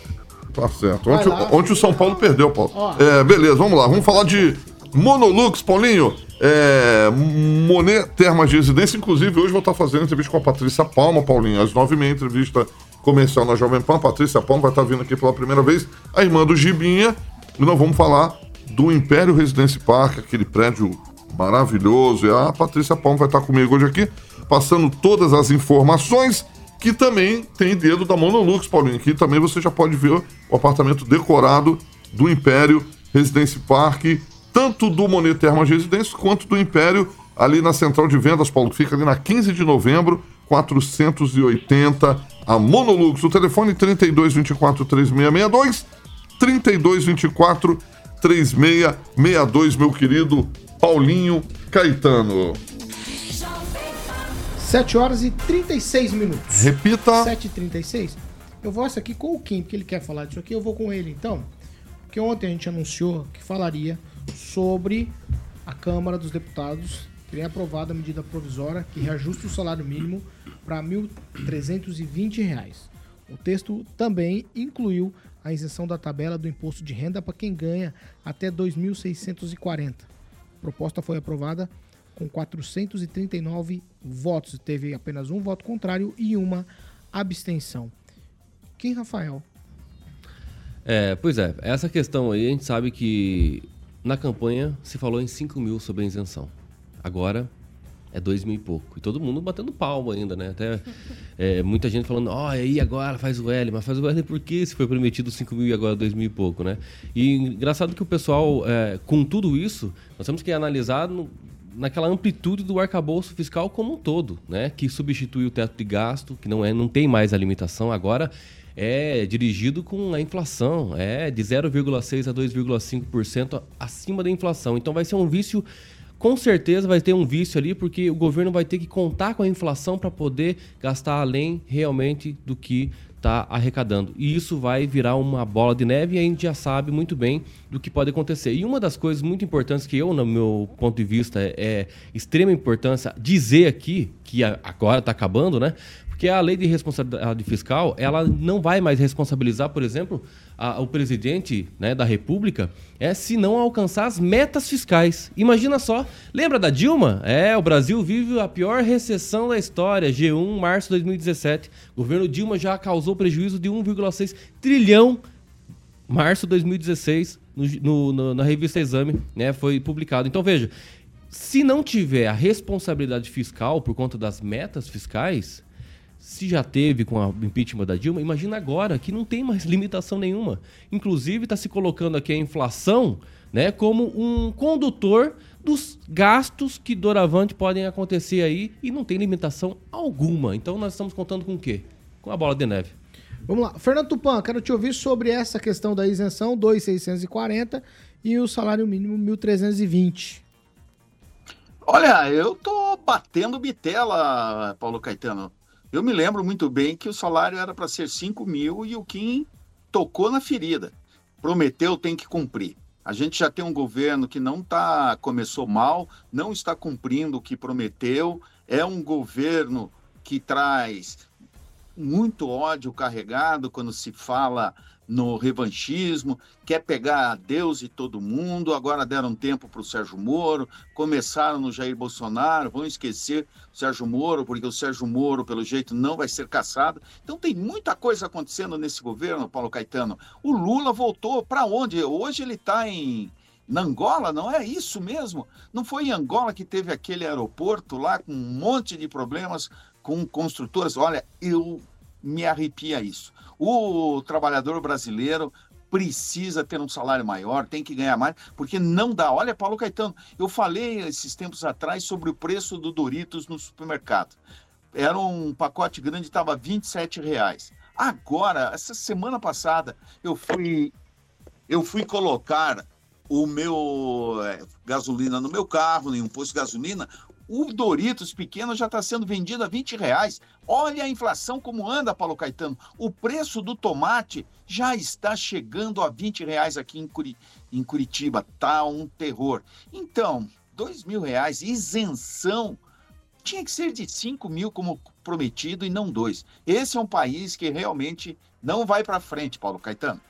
B: Tá certo. Ontem, ontem o São Paulo perdeu, Paulo. É, beleza, vamos lá. Vamos falar de Monolux, Paulinho. É, Monet Termas de Residência. Inclusive, hoje vou estar fazendo entrevista com a Patrícia Palma, Paulinho. Às nove e meia, entrevista comercial na Jovem Pan. Patrícia Palma vai estar vindo aqui pela primeira vez. A irmã do Gibinha. E nós vamos falar do Império Residência Park, aquele prédio maravilhoso. E a Patrícia Palma vai estar comigo hoje aqui, passando todas as informações que também tem dedo da Monolux, Paulinho. Que também você já pode ver o apartamento decorado do Império Residência Park, tanto do Monet Termas Residência quanto do Império, ali na central de vendas, Paulo, que fica ali na 15 de novembro, 480, a Monolux. O telefone 3224 3662, 3224 3662, meu querido Paulinho Caetano.
A: 7 horas e 36 minutos.
B: Repita.
A: 7 e 36 Eu vou essa aqui com o Kim, porque ele quer falar disso aqui, eu vou com ele então. Porque ontem a gente anunciou que falaria sobre a Câmara dos Deputados ter aprovado a medida provisória que reajusta o salário mínimo para R$ 1.320. O texto também incluiu a isenção da tabela do imposto de renda para quem ganha até 2.640. A proposta foi aprovada com 439 votos. Teve apenas um voto contrário e uma abstenção. Quem, Rafael?
C: É, pois é, essa questão aí a gente sabe que na campanha se falou em 5 mil sobre a isenção. Agora é 2 mil e pouco. E todo mundo batendo palma ainda, né? Até é, muita gente falando, ó, oh, aí agora faz o L, mas faz o L por quê? Se foi prometido 5 mil e agora 2 mil e pouco, né? E engraçado que o pessoal, é, com tudo isso, nós temos que analisar no, naquela amplitude do arcabouço fiscal como um todo, né? Que substitui o teto de gasto, que não, é, não tem mais a limitação agora, é dirigido com a inflação, é de 0,6% a 2,5% acima da inflação. Então vai ser um vício, com certeza vai ter um vício ali, porque o governo vai ter que contar com a inflação para poder gastar além realmente do que está arrecadando. E isso vai virar uma bola de neve e a gente já sabe muito bem do que pode acontecer. E uma das coisas muito importantes que eu, no meu ponto de vista, é, é extrema importância dizer aqui, que agora está acabando, né? Porque a lei de responsabilidade fiscal, ela não vai mais responsabilizar, por exemplo, a, o presidente né, da República é se não alcançar as metas fiscais. Imagina só, lembra da Dilma? É, o Brasil vive a pior recessão da história, G1, março de 2017. O governo Dilma já causou prejuízo de 1,6 trilhão, março de 2016, no, no, na revista Exame, né, foi publicado. Então veja, se não tiver a responsabilidade fiscal por conta das metas fiscais, se já teve com o impeachment da Dilma, imagina agora que não tem mais limitação nenhuma. Inclusive está se colocando aqui a inflação né, como um condutor dos gastos que doravante podem acontecer aí e não tem limitação alguma. Então nós estamos contando com o quê? Com a bola de neve.
A: Vamos lá. Fernando Tupan, quero te ouvir sobre essa questão da isenção 2.640 e o salário mínimo 1.320.
F: Olha, eu tô batendo bitela, Paulo Caetano. Eu me lembro muito bem que o salário era para ser 5 mil e o Kim tocou na ferida. Prometeu, tem que cumprir. A gente já tem um governo que não tá, começou mal, não está cumprindo o que prometeu. É um governo que traz muito ódio carregado quando se fala no revanchismo, quer pegar Deus e todo mundo, agora deram tempo para o Sérgio Moro, começaram no Jair Bolsonaro, vão esquecer o Sérgio Moro, porque o Sérgio Moro, pelo jeito, não vai ser caçado. Então tem muita coisa acontecendo nesse governo, Paulo Caetano. O Lula voltou para onde? Hoje ele está em. Na Angola, não é isso mesmo? Não foi em Angola que teve aquele aeroporto lá com um monte de problemas com construtoras? Olha, eu me arrepia isso. O trabalhador brasileiro precisa ter um salário maior, tem que ganhar mais, porque não dá. Olha, Paulo Caetano, eu falei esses tempos atrás sobre o preço do Doritos no supermercado. Era um pacote grande, estava 27 reais. Agora, essa semana passada, eu fui, eu fui colocar o meu é, gasolina no meu carro, em um posto de gasolina, o Doritos pequeno já está sendo vendido a 20 reais. Olha a inflação como anda, Paulo Caetano. O preço do tomate já está chegando a 20 reais aqui em, em Curitiba. Tá um terror. Então, dois mil reais, isenção, tinha que ser de 5 mil como prometido e não dois. Esse é um país que realmente não vai para frente, Paulo Caetano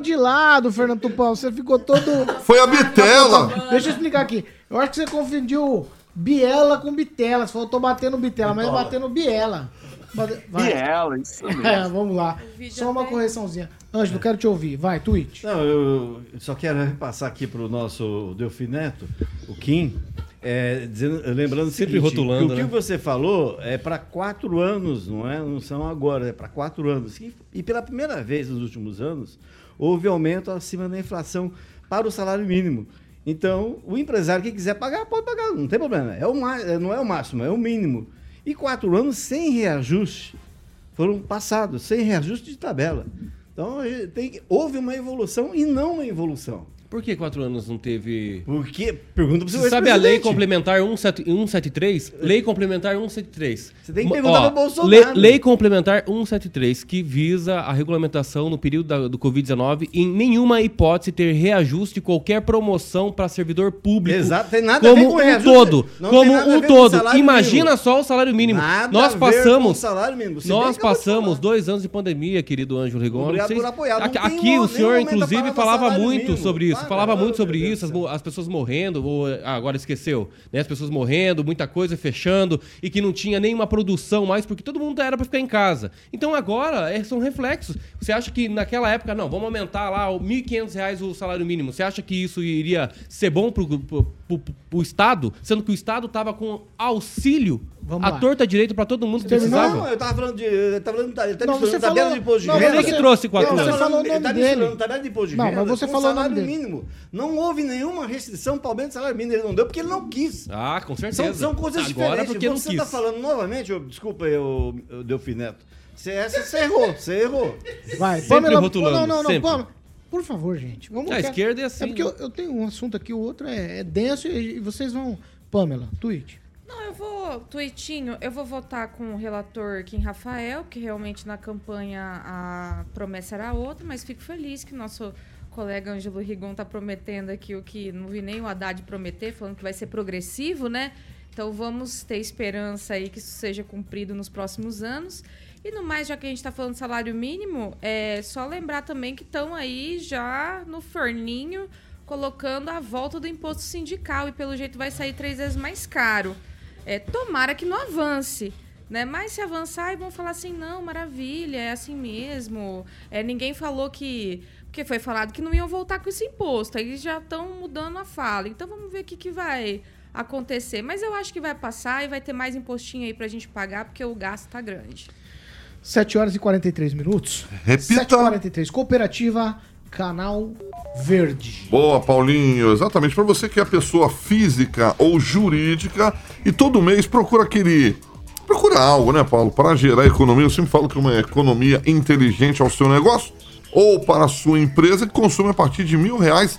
A: de lado, Fernando Tupão. Você ficou todo.
B: Foi a bitela!
A: Deixa eu explicar aqui. Eu acho que você confundiu biela com bitela. Você falou, tô batendo bitela, mas batendo biela.
F: Vai. Biela, isso mesmo.
A: É, vamos lá. Só uma correçãozinha. Ângelo, quero te ouvir. Vai, tweet.
M: Não, eu só quero repassar aqui pro nosso Delfineto, o Kim. É, dizendo, lembrando sempre seguinte, rotulando. o que né? você falou é para quatro anos, não é? Não são agora, é para quatro anos. E, e, pela primeira vez nos últimos anos, houve aumento acima da inflação para o salário mínimo. Então, o empresário que quiser pagar, pode pagar, não tem problema. É o, não é o máximo, é o mínimo. E quatro anos sem reajuste foram passados, sem reajuste de tabela. Então, tem, houve uma evolução e não uma evolução.
C: Por que quatro anos não teve.
M: Por quê? Pergunta pro
C: Você sabe a lei complementar 173? Lei complementar 173.
M: Você tem que perguntar
C: ó,
M: pro Bolsonaro.
C: Lei, lei complementar 173, que visa a regulamentação no período da- do Covid-19 em nenhuma hipótese ter reajuste de qualquer promoção para servidor público.
M: Exato, tem nada a ver
C: como
M: com
C: um
M: reajuste.
C: todo.
M: Não
C: como um todo. Imagina
M: mínimo.
C: só o salário mínimo.
M: Nada
C: nós
M: a ver com
C: passamos.
M: salário mínimo.
C: Nós passamos dois anos de pandemia, querido Anjo Rigon.
M: Obrigado
C: Vocês-
M: por apoiar. Não
C: Aqui, aqui
M: um-
C: o senhor, inclusive, falava muito sobre isso.
M: Para,
C: falava muito sobre isso, as, as pessoas morrendo, ou, ah, agora esqueceu, né? As pessoas morrendo, muita coisa fechando, e que não tinha nenhuma produção mais, porque todo mundo era para ficar em casa. Então agora é, são reflexos. Você acha que naquela época, não, vamos aumentar lá o 1.500 reais o salário mínimo. Você acha que isso iria ser bom pro, pro, pro- pro Estado? Sendo que o Estado tava com auxílio
A: Vamos
C: à
A: lá.
C: torta direita para todo mundo que precisava.
M: Não, eu tava falando de. Eu tava falando, ele tá
A: Não,
M: misturando
A: você
M: tabela
A: falou-
M: de imposto de
A: não,
M: renda.
C: Ele que trouxe quatro
M: Ele tá
C: anos.
A: Você falou o
M: falando- ele
A: nome
M: tá
A: dele.
M: misturando tabela de imposto de
A: Não,
M: renda
A: mas você
M: com
A: falou o nome
M: salário
A: dele.
M: mínimo. Não houve nenhuma restrição para aumento do salário mínimo. Ele não deu porque ele não quis.
C: Ah, com certeza.
M: São, são coisas
C: Agora
M: diferentes.
C: porque não
M: você
C: quis.
M: tá falando novamente, eu, desculpa, eu, eu Delfim Neto. Você, essa você errou, você errou.
A: Vai,
C: Sempre
A: Pamela.
C: rotulando,
A: não, não, não,
C: sempre.
A: Pamela. Por favor, gente. Vamos
C: A esquerda é assim,
A: É porque
C: né?
A: eu, eu tenho um assunto aqui, o outro é, é denso e, e vocês vão. Pamela, tweet.
D: Não, eu vou, Tuitinho, eu vou votar com o relator Kim Rafael, que realmente na campanha a promessa era outra, mas fico feliz que nosso colega Ângelo Rigon tá prometendo aqui o que não vi nem o Haddad prometer, falando que vai ser progressivo, né? Então vamos ter esperança aí que isso seja cumprido nos próximos anos. E no mais, já que a gente está falando salário mínimo, é só lembrar também que estão aí já no forninho colocando a volta do imposto sindical e pelo jeito vai sair três vezes mais caro. É, tomara que não avance. Né? Mas se avançar, e vão falar assim, não, maravilha, é assim mesmo. É, ninguém falou que. Porque foi falado que não iam voltar com esse imposto. Aí já estão mudando a fala. Então vamos ver o que, que vai acontecer. Mas eu acho que vai passar e vai ter mais impostinho aí pra gente pagar, porque o gasto tá grande.
A: 7 horas e 43 minutos.
B: Repita.
A: 7 e 43 Cooperativa Canal Verde.
B: Boa, Paulinho. Exatamente. Para você que é pessoa física ou jurídica e todo mês procura aquele. Procura algo, né, Paulo, para gerar economia. Eu sempre falo que uma economia inteligente ao seu negócio ou para a sua empresa que consome a partir de mil reais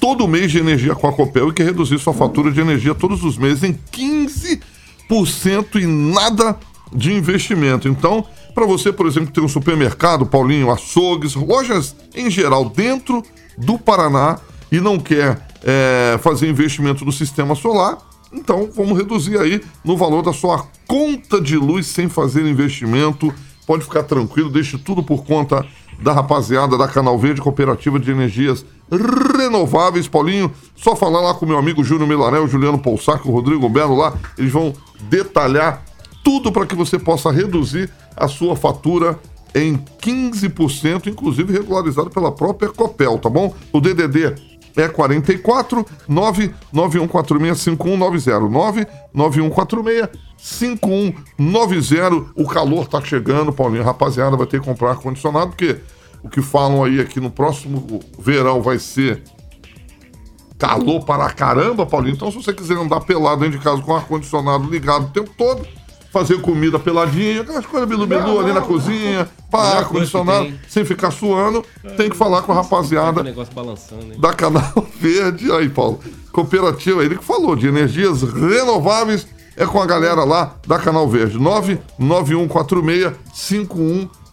B: todo mês de energia com a Copel e quer reduzir sua fatura de energia todos os meses em 15% e nada de investimento. Então, para você, por exemplo, que tem um supermercado, Paulinho, açougues, lojas em geral dentro do Paraná e não quer é, fazer investimento no sistema solar, então vamos reduzir aí no valor da sua conta de luz sem fazer investimento. Pode ficar tranquilo, deixe tudo por conta da rapaziada da Canal Verde Cooperativa de Energias Renováveis. Paulinho, só falar lá com meu amigo Júnior Milarel, Juliano Poussac, o Rodrigo Belo lá, eles vão detalhar tudo para que você possa reduzir a sua fatura em 15%, inclusive regularizado pela própria Copel, tá bom? O DDD é 44 99146 5190 99146 5190. O calor tá chegando, Paulinho. Rapaziada, vai ter que comprar ar-condicionado, porque o que falam aí é que no próximo verão vai ser calor para caramba, Paulinho. Então, se você quiser andar pelado dentro de casa com ar-condicionado ligado o tempo todo, fazer comida peladinha, aquelas coisas bilu-bilu ali na cozinha, pá,
C: que tem.
B: sem ficar suando, tem que falar com a rapaziada da Canal Verde. Aí, Paulo. Cooperativa, ele que falou, de energias renováveis. É com a galera lá da Canal Verde. 99146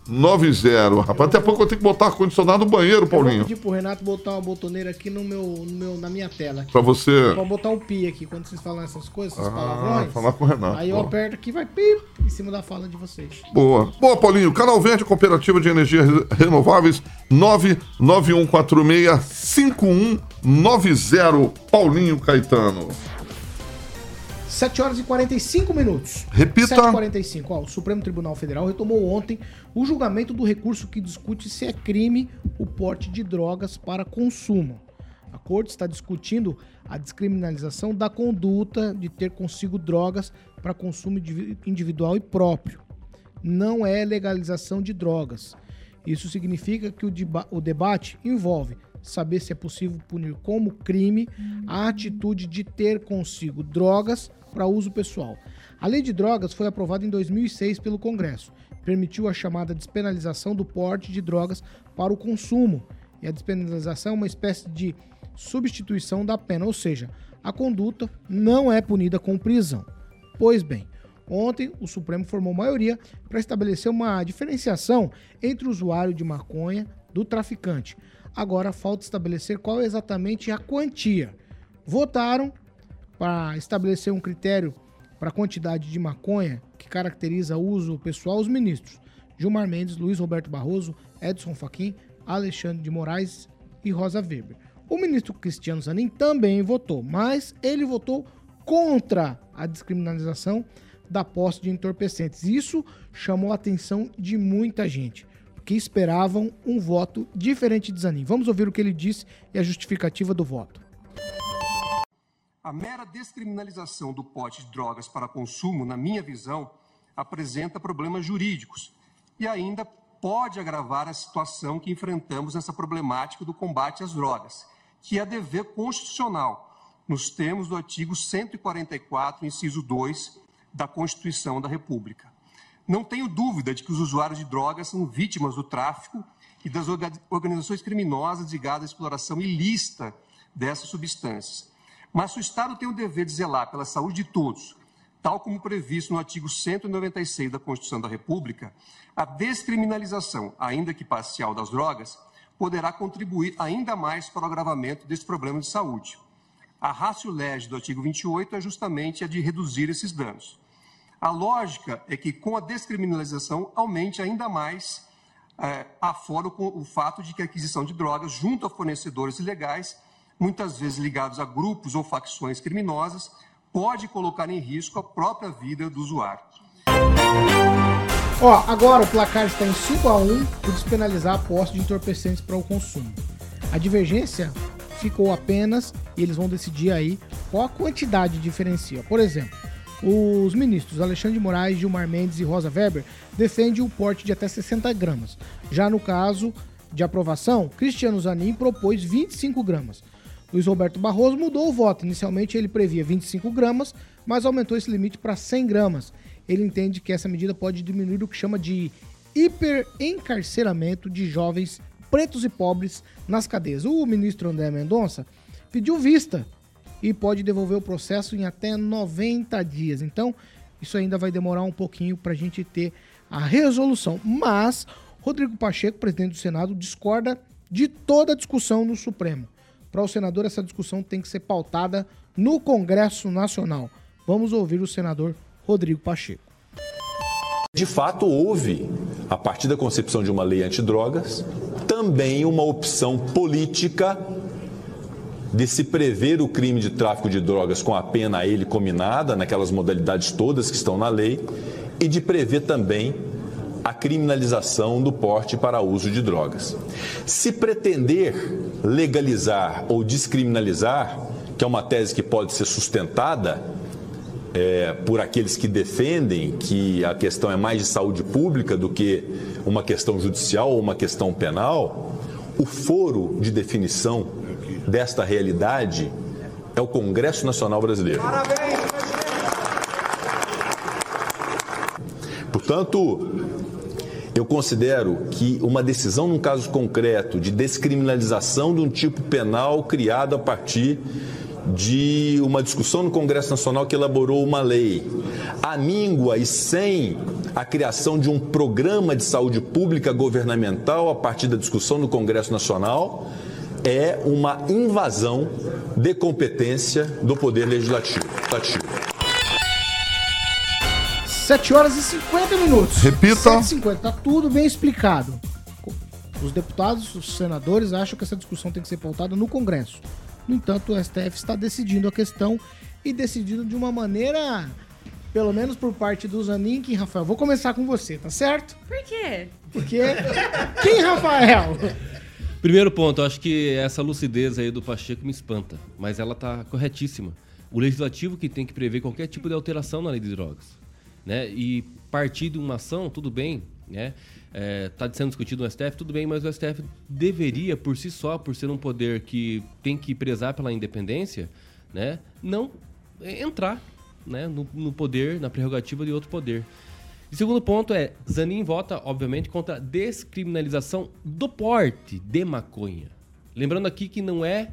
B: 5190. Rapaz, até pouco eu tenho que botar ar-condicionado no banheiro,
A: Eu vou
B: Paulinho.
A: pedir pro Renato botar uma botoneira aqui no meu, no meu, na minha tela.
B: Pra você-
A: Pra botar um pi aqui, quando vocês falam essas coisas, essas
B: Ah,
A: palavrões.
B: falar com o Renato,
A: Aí eu
B: boa.
A: aperto aqui e vai pi em cima da fala de vocês.
B: Boa. Boa, Paulinho. Canal Verde, Cooperativa de Energias Renováveis, 99146 5190. Paulinho Caetano.
A: 7 horas e 45 minutos.
B: Repita.
A: 7 e 45 Ó, o Supremo Tribunal Federal retomou ontem o julgamento do recurso que discute se é crime o porte de drogas para consumo. A corte está discutindo a descriminalização da conduta de ter consigo drogas para consumo indivi- individual e próprio. Não é legalização de drogas. Isso significa que o, deba- o debate envolve saber se é possível punir como crime a atitude de ter consigo drogas para uso pessoal. A lei de drogas foi aprovada em 2006 pelo Congresso. Permitiu a chamada despenalização do porte de drogas para o consumo. E a despenalização é uma espécie de substituição da pena, ou seja, a conduta não é punida com prisão. Pois bem, ontem o Supremo formou maioria para estabelecer uma diferenciação entre o usuário de maconha do traficante. Agora falta estabelecer qual é exatamente a quantia. Votaram para estabelecer um critério para a quantidade de maconha que caracteriza o uso pessoal os ministros Gilmar Mendes, Luiz Roberto Barroso, Edson Fachin, Alexandre de Moraes e Rosa Weber. O ministro Cristiano Zanin também votou, mas ele votou contra a descriminalização da posse de entorpecentes. Isso chamou a atenção de muita gente, que esperavam um voto diferente de Zanin. Vamos ouvir o que ele disse e a justificativa do voto.
P: A mera descriminalização do pote de drogas para consumo, na minha visão, apresenta problemas jurídicos e ainda pode agravar a situação que enfrentamos nessa problemática do combate às drogas, que é dever constitucional, nos termos do artigo 144, inciso 2 da Constituição da República. Não tenho dúvida de que os usuários de drogas são vítimas do tráfico e das organizações criminosas ligadas à exploração ilícita dessas substâncias. Mas o Estado tem o dever de zelar pela saúde de todos, tal como previsto no artigo 196 da Constituição da República, a descriminalização, ainda que parcial, das drogas poderá contribuir ainda mais para o agravamento desse problema de saúde. A ratio legis do artigo 28 é justamente a de reduzir esses danos. A lógica é que, com a descriminalização, aumente ainda mais é, afora o, o fato de que a aquisição de drogas junto a fornecedores ilegais, muitas vezes ligados a grupos ou facções criminosas, pode colocar em risco a própria vida do usuário.
A: Ó, agora o placar está em 5 a 1 por despenalizar a posse de entorpecentes para o consumo. A divergência ficou apenas e eles vão decidir aí qual a quantidade diferencia. Por exemplo, os ministros Alexandre de Moraes, Gilmar Mendes e Rosa Weber defendem o porte de até 60 gramas. Já no caso de aprovação, Cristiano Zanin propôs 25 gramas. Luiz Roberto Barroso mudou o voto. Inicialmente ele previa 25 gramas, mas aumentou esse limite para 100 gramas. Ele entende que essa medida pode diminuir o que chama de hiperencarceramento de jovens pretos e pobres nas cadeias. O ministro André Mendonça pediu vista e pode devolver o processo em até 90 dias. Então, isso ainda vai demorar um pouquinho para a gente ter a resolução. Mas Rodrigo Pacheco, presidente do Senado, discorda de toda a discussão no Supremo. Para o senador, essa discussão tem que ser pautada no Congresso Nacional. Vamos ouvir o senador Rodrigo Pacheco.
Q: De fato, houve, a partir da concepção de uma lei antidrogas, também uma opção política de se prever o crime de tráfico de drogas com a pena a ele combinada, naquelas modalidades todas que estão na lei, e de prever também a criminalização do porte para uso de drogas. Se pretender legalizar ou descriminalizar, que é uma tese que pode ser sustentada é, por aqueles que defendem que a questão é mais de saúde pública do que uma questão judicial ou uma questão penal, o foro de definição desta realidade é o Congresso Nacional Brasileiro. Parabéns, Portanto, eu considero que uma decisão num caso concreto de descriminalização de um tipo penal criado a partir de uma discussão no Congresso Nacional que elaborou uma lei, à míngua e sem a criação de um programa de saúde pública governamental a partir da discussão no Congresso Nacional, é uma invasão de competência do Poder Legislativo.
A: 7 horas e 50 minutos.
B: Repita. 7
A: e 50, tá tudo bem explicado. Os deputados, os senadores acham que essa discussão tem que ser pautada no Congresso. No entanto, o STF está decidindo a questão e decidindo de uma maneira, pelo menos por parte do Zanin, Rafael. Vou começar com você, tá certo?
D: Por quê?
A: Porque. Quem, Rafael?
C: Primeiro ponto, acho que essa lucidez aí do Pacheco me espanta, mas ela tá corretíssima. O legislativo que tem que prever qualquer tipo de alteração na lei de drogas né? E partir de uma ação, tudo bem, né? É, sendo discutido no STF, tudo bem, mas o STF deveria, por si só, por ser um poder que tem que prezar pela independência, né? Não entrar né? no, no poder, na prerrogativa de outro poder. E segundo ponto é, Zanin vota, obviamente, contra a descriminalização do porte de maconha. Lembrando aqui que não é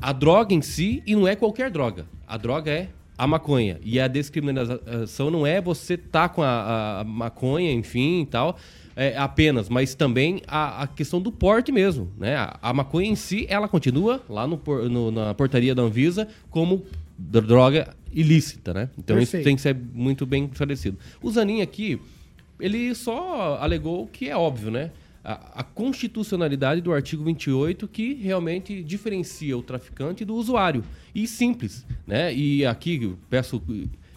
C: a droga em si, e não é qualquer droga. A droga é a maconha. E a descriminalização não é você tá com a, a maconha, enfim e tal, é, apenas, mas também a, a, questão do porte mesmo. Né? A, a, maconha em si, ela continua lá no, no, na portaria da Anvisa como droga ilícita, né? Então Perfeito. isso tem que ser muito bem esclarecido. O Zanin aqui, ele só alegou que é óbvio, né? A, a, constitucionalidade do artigo 28 que realmente diferencia o traficante do usuário. E simples, né? E aqui peço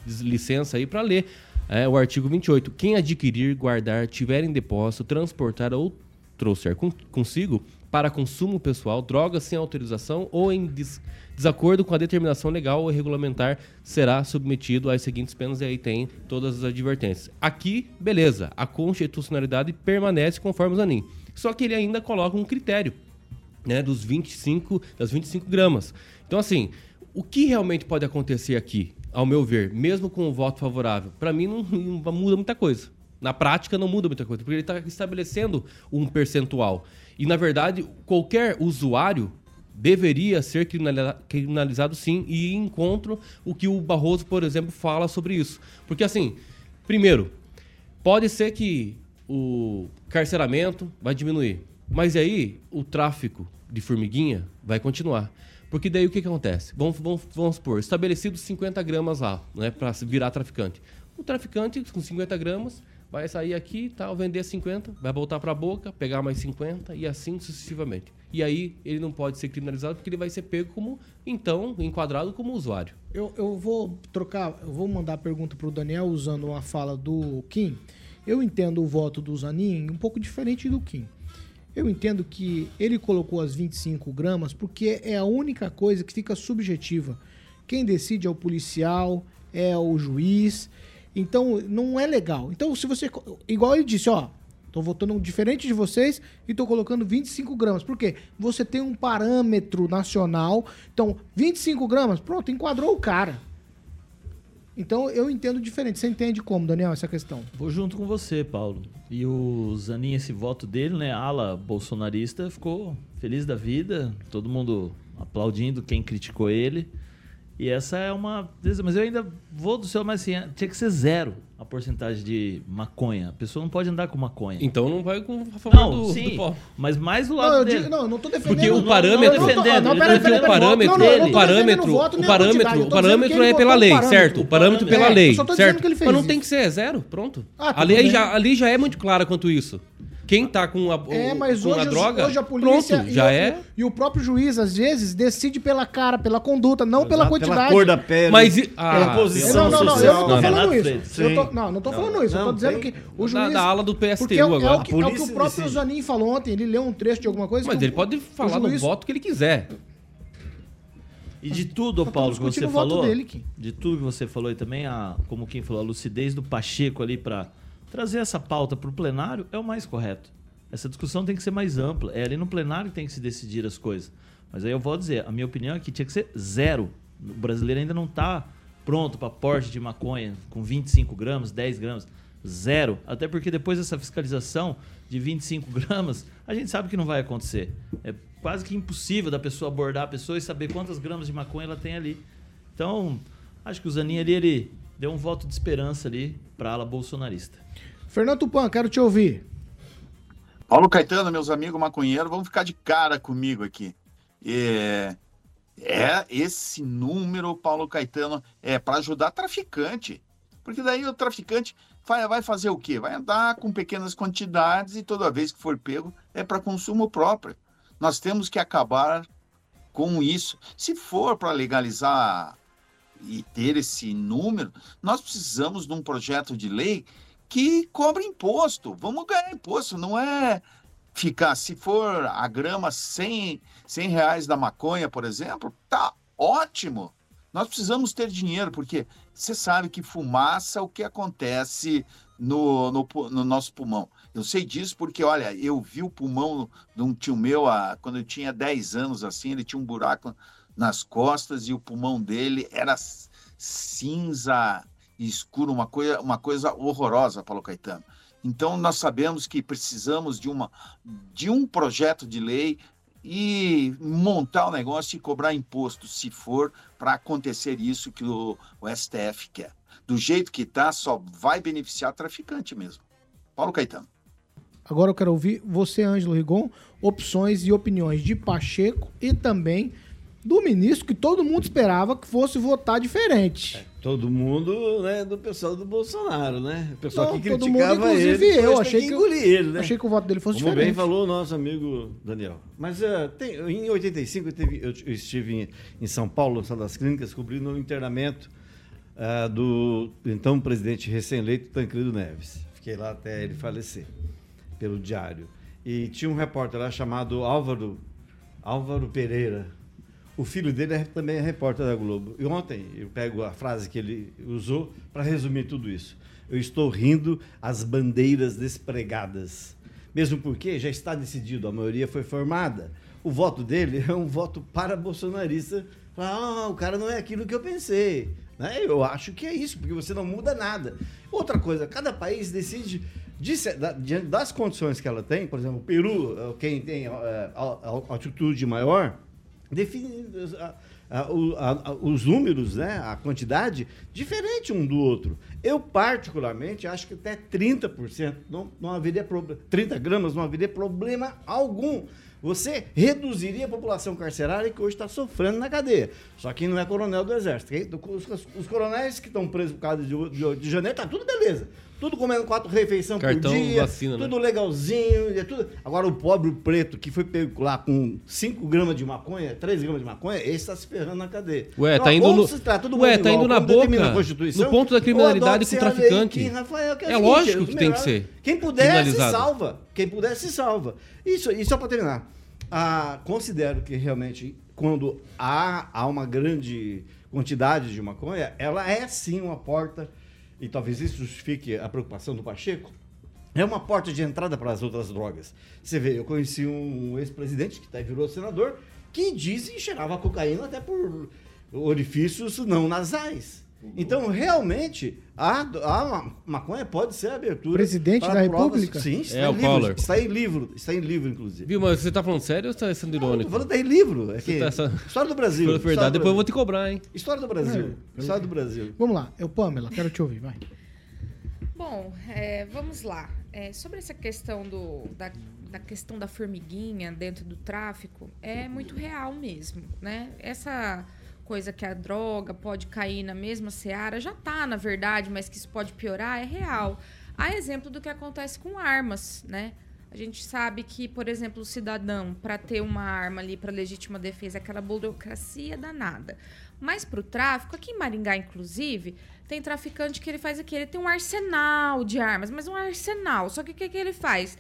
C: licença aí para ler é, o artigo 28. Quem adquirir, guardar, tiver em depósito, transportar ou trouxer consigo para consumo pessoal drogas sem autorização ou em des desacordo com a determinação legal ou regulamentar será submetido às seguintes penas e aí tem todas as advertências. Aqui, beleza, a constitucionalidade permanece conforme o Zanin. Só que ele ainda coloca um critério, né, dos 25, das 25 gramas. Então assim, o que realmente pode acontecer aqui, ao meu ver, mesmo com o voto favorável? Para mim não, não muda muita coisa. Na prática não muda muita coisa, porque ele está estabelecendo um percentual. E na verdade, qualquer usuário deveria ser criminalizado sim e encontro o que o Barroso, por exemplo, fala sobre isso. Porque assim, primeiro, pode ser que o carceramento vai diminuir, mas aí o tráfico de formiguinha vai continuar. Porque daí o que, que acontece? Vamos, vamos, vamos supor, estabelecido 50 gramas lá, né, para virar traficante. O traficante com 50 gramas vai sair aqui, tal, vender 50, vai voltar para a boca, pegar mais 50 e assim sucessivamente. E aí ele não pode ser criminalizado porque ele vai ser pego como, então, enquadrado como usuário.
A: Eu, eu vou trocar, eu vou mandar a pergunta para o Daniel usando uma fala do Kim. Eu entendo o voto do Zanin um pouco diferente do Kim. Eu entendo que ele colocou as 25 gramas porque é a única coisa que fica subjetiva. Quem decide é o policial, é o juiz. Então, não é legal. Então, se você. Igual ele disse, ó. Tô votando diferente de vocês e tô colocando 25 gramas. Por quê? Você tem um parâmetro nacional. Então, 25 gramas, pronto, enquadrou o cara. Então, eu entendo diferente. Você entende como, Daniel, essa questão?
E: Vou junto com você, Paulo. E o Zanin, esse voto dele, né, ala bolsonarista, ficou feliz da vida. Todo mundo aplaudindo quem criticou ele. E essa é uma. Mas eu ainda vou do céu, mas assim, tinha que ser zero a porcentagem de maconha. A pessoa não pode andar com maconha.
C: Então não vai com a favor
E: não,
C: do,
E: sim,
C: do pó.
E: Mas mais do lado não, dele.
A: Digo, não, não tô defendendo.
C: Porque o parâmetro, não, não, defendendo, não, pera, pera, pera, o parâmetro, o parâmetro, o parâmetro, o parâmetro é pela lei, certo? O parâmetro pela lei, certo? Mas não tem que ser, é zero, pronto. Ah, a lei já, ali já é muito clara quanto isso. Quem tá com a,
A: é, mas
C: com
A: hoje,
C: a droga,
A: hoje a polícia
C: pronto, já
A: o,
C: é.
A: E o próprio juiz, às vezes, decide pela cara, pela conduta, não Exato, pela quantidade.
M: Pela cor da pele.
C: Mas,
A: ah, pela posição não, não, não, social. Eu não tô falando isso. Eu tô, não, não tô falando isso. eu tô dizendo que o juiz...
C: Da, ala do PSTU
A: é,
C: agora.
A: É o, que, é o que o próprio Zanin falou ontem. Ele leu um trecho de alguma coisa.
C: Mas ele pode falar no voto que ele quiser.
E: E de tudo, Paulo, que você falou, dele, de tudo que você falou e também, a, como quem falou, a lucidez do Pacheco ali para trazer essa pauta para o plenário é o mais correto. Essa discussão tem que ser mais ampla. É ali no plenário que tem que se decidir as coisas. Mas aí eu vou dizer, a minha opinião é que tinha que ser zero. O brasileiro ainda não está pronto para porte de maconha com 25 gramas, 10 gramas. Zero. Até porque depois dessa fiscalização de 25 gramas, a gente sabe que não vai acontecer. É quase que impossível da pessoa abordar a pessoa e saber quantas gramas de maconha ela tem ali. Então, acho que o Zanin ali, ele deu um voto de esperança ali para a ala bolsonarista.
A: Fernando Tupan, quero te ouvir.
F: Paulo Caetano, meus amigos maconheiros, vão ficar de cara comigo aqui. É, é esse número, Paulo Caetano, é para ajudar traficante. Porque daí o traficante vai, vai fazer o quê? Vai andar com pequenas quantidades e toda vez que for pego é para consumo próprio. Nós temos que acabar com isso. Se for para legalizar e ter esse número, nós precisamos de um projeto de lei que cobra imposto. Vamos ganhar imposto, não é ficar, se for a grama 100, 100 reais da maconha, por exemplo, tá ótimo. Nós precisamos ter dinheiro, porque você sabe que fumaça, o que acontece no, no, no, nosso pulmão. Eu sei disso porque, olha, eu vi o pulmão de um tio meu a, quando eu tinha 10 anos, assim, ele tinha um buraco nas costas e o pulmão dele era cinza escuro, uma coisa, uma coisa horrorosa, Paulo Caetano. Então, nós sabemos que precisamos de, uma, de um projeto de lei e montar o negócio e cobrar imposto, se for para acontecer isso que o, o STF quer. Do jeito que está, só vai beneficiar traficante mesmo. Paulo Caetano.
A: Agora eu quero ouvir você, Ângelo Rigon, opções e opiniões de Pacheco e também do ministro que todo mundo esperava que fosse votar diferente.
M: É, todo mundo, né, do pessoal do Bolsonaro, né? O pessoal
A: Não,
M: que
A: todo
M: criticava
A: mundo, inclusive
M: ele.
A: eu, achei que,
M: engolir ele, né?
A: achei que o voto dele fosse
M: Como
A: diferente.
M: bem falou o nosso amigo Daniel. Mas uh, tem, em 85 eu, teve, eu, eu estive em, em, São Paulo, Sala das Clínicas, cobrindo o internamento uh, do então presidente recém-eleito Tancredo Neves. Fiquei lá até ele falecer, pelo diário. E tinha um repórter lá chamado Álvaro, Álvaro Pereira. O filho dele é, também é repórter da Globo. E ontem eu pego a frase que ele usou para resumir tudo isso. Eu estou rindo as bandeiras despregadas. Mesmo porque já está decidido, a maioria foi formada. O voto dele é um voto para bolsonarista. Ah, o cara não é aquilo que eu pensei. Né? Eu acho que é isso, porque você não muda nada. Outra coisa, cada país decide diante das condições que ela tem, por exemplo, o Peru, quem tem é, altitude maior, define a, a, a, os números, né, a quantidade, diferente um do outro. Eu, particularmente, acho que até 30% não, não haveria problema. 30 gramas não haveria problema algum. Você reduziria a população carcerária que hoje está sofrendo na cadeia. Só que não é coronel do Exército. Os, os coronéis que estão presos por causa de, de, de janeiro, tá tudo beleza. Tudo comendo quatro refeições
C: Cartão,
M: por dia,
C: vacina,
M: tudo
C: né?
M: legalzinho, é tudo. Agora o pobre preto que foi pego lá com 5 gramas de maconha, 3 gramas de maconha, esse está se ferrando na cadeia.
C: Ué,
M: Então,
C: tá indo no,
M: se trata todo
C: ué, tá indo na boca, no ponto da criminalidade com o traficante.
M: Rafael, que é,
C: É
M: seguinte,
C: lógico que tem que ser
M: Quem puder se salva. Quem puder se salva. Isso, e só para terminar, ah, considero que realmente quando há, há uma grande quantidade de maconha, ela é sim uma porta, e talvez isso justifique a preocupação do Pacheco, é uma porta de entrada para as outras drogas. Você vê, eu conheci um ex-presidente que até virou senador, que diz que cheirava cocaína até por orifícios não nasais. Então, realmente, a, a maconha pode ser a abertura.
A: Presidente da
M: provas-
A: República?
M: Sim, está,
C: É,
M: em
C: o
M: livro,
C: Collor.
M: está em livro. Está em livro, inclusive.
C: Viu, mas você tá falando sério ou você tá sendo irônico?
M: Tô falando tem livro. É que-
C: tá essa-
M: História do Brasil.
C: Pela
M: História
C: verdade,
M: do
C: depois eu vou
M: Brasil.
C: te cobrar, hein?
M: História do Brasil. História do Brasil.
A: Vamos lá, eu, Pamela, quero te ouvir, vai.
D: Bom, é, vamos lá. É, sobre essa questão do, da, da questão da formiguinha dentro do tráfico, é muito real mesmo, né? Essa coisa que a droga pode cair na mesma seara já tá, na verdade, mas que isso pode piorar, é real. Há exemplo do que acontece com armas, né? A gente sabe que, por exemplo, o cidadão, para ter uma arma ali para legítima defesa, é aquela burocracia danada. Mas para o tráfico, aqui em Maringá, inclusive, tem traficante que ele faz aqui, ele tem um arsenal de armas, mas um arsenal. Só que o que, que ele faz?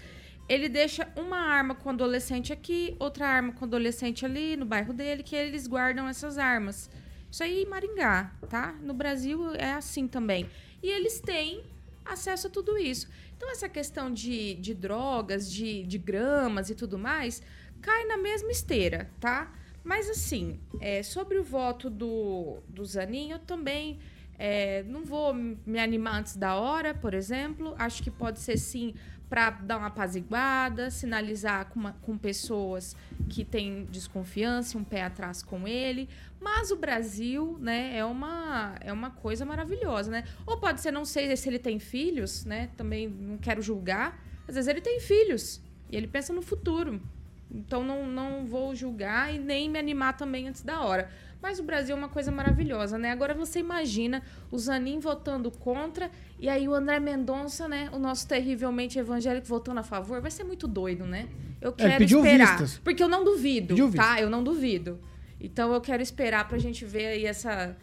D: Ele deixa uma arma com adolescente aqui, outra arma com adolescente ali, no bairro dele, que eles guardam essas armas. Isso aí em Maringá, tá? No Brasil é assim também. E eles têm acesso a tudo isso. Então, essa questão de, de drogas, de, de gramas e tudo mais, cai na mesma esteira, tá? Mas, assim, é, sobre o voto do, do Zanin, eu também é, não vou me animar antes da hora, por exemplo. Acho que pode ser, sim, para dar uma apaziguada, sinalizar com, uma- com pessoas que têm desconfiança, um pé atrás com ele. Mas o Brasil, né, é uma, é uma coisa maravilhosa, né? Ou pode ser, não sei se ele tem filhos, né? Também não quero julgar. Às vezes ele tem filhos e ele pensa no futuro. Então não, não vou julgar e nem me animar também antes da hora. Mas o Brasil é uma coisa maravilhosa, né? Agora você imagina o Zanin votando contra e aí o André Mendonça, né? O nosso terrivelmente evangélico votando a favor. Vai ser muito doido, né? Eu quero
A: pediu
D: esperar.
A: vistas.
D: Porque eu não duvido,
A: Pediu
D: tá? Eu não duvido. Então eu quero esperar pra gente ver aí essa,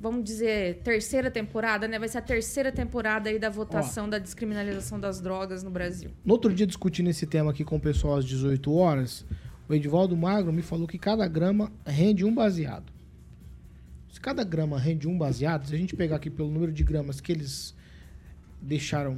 D: vamos dizer, terceira temporada, né? Vai ser a terceira temporada aí da votação da descriminalização das drogas no Brasil.
A: No outro dia, discutindo esse tema aqui com o pessoal às 18 horas, o Edivaldo Magro me falou que cada grama rende um baseado. Se cada grama rende um baseado, se a gente pegar aqui pelo número de gramas que eles deixaram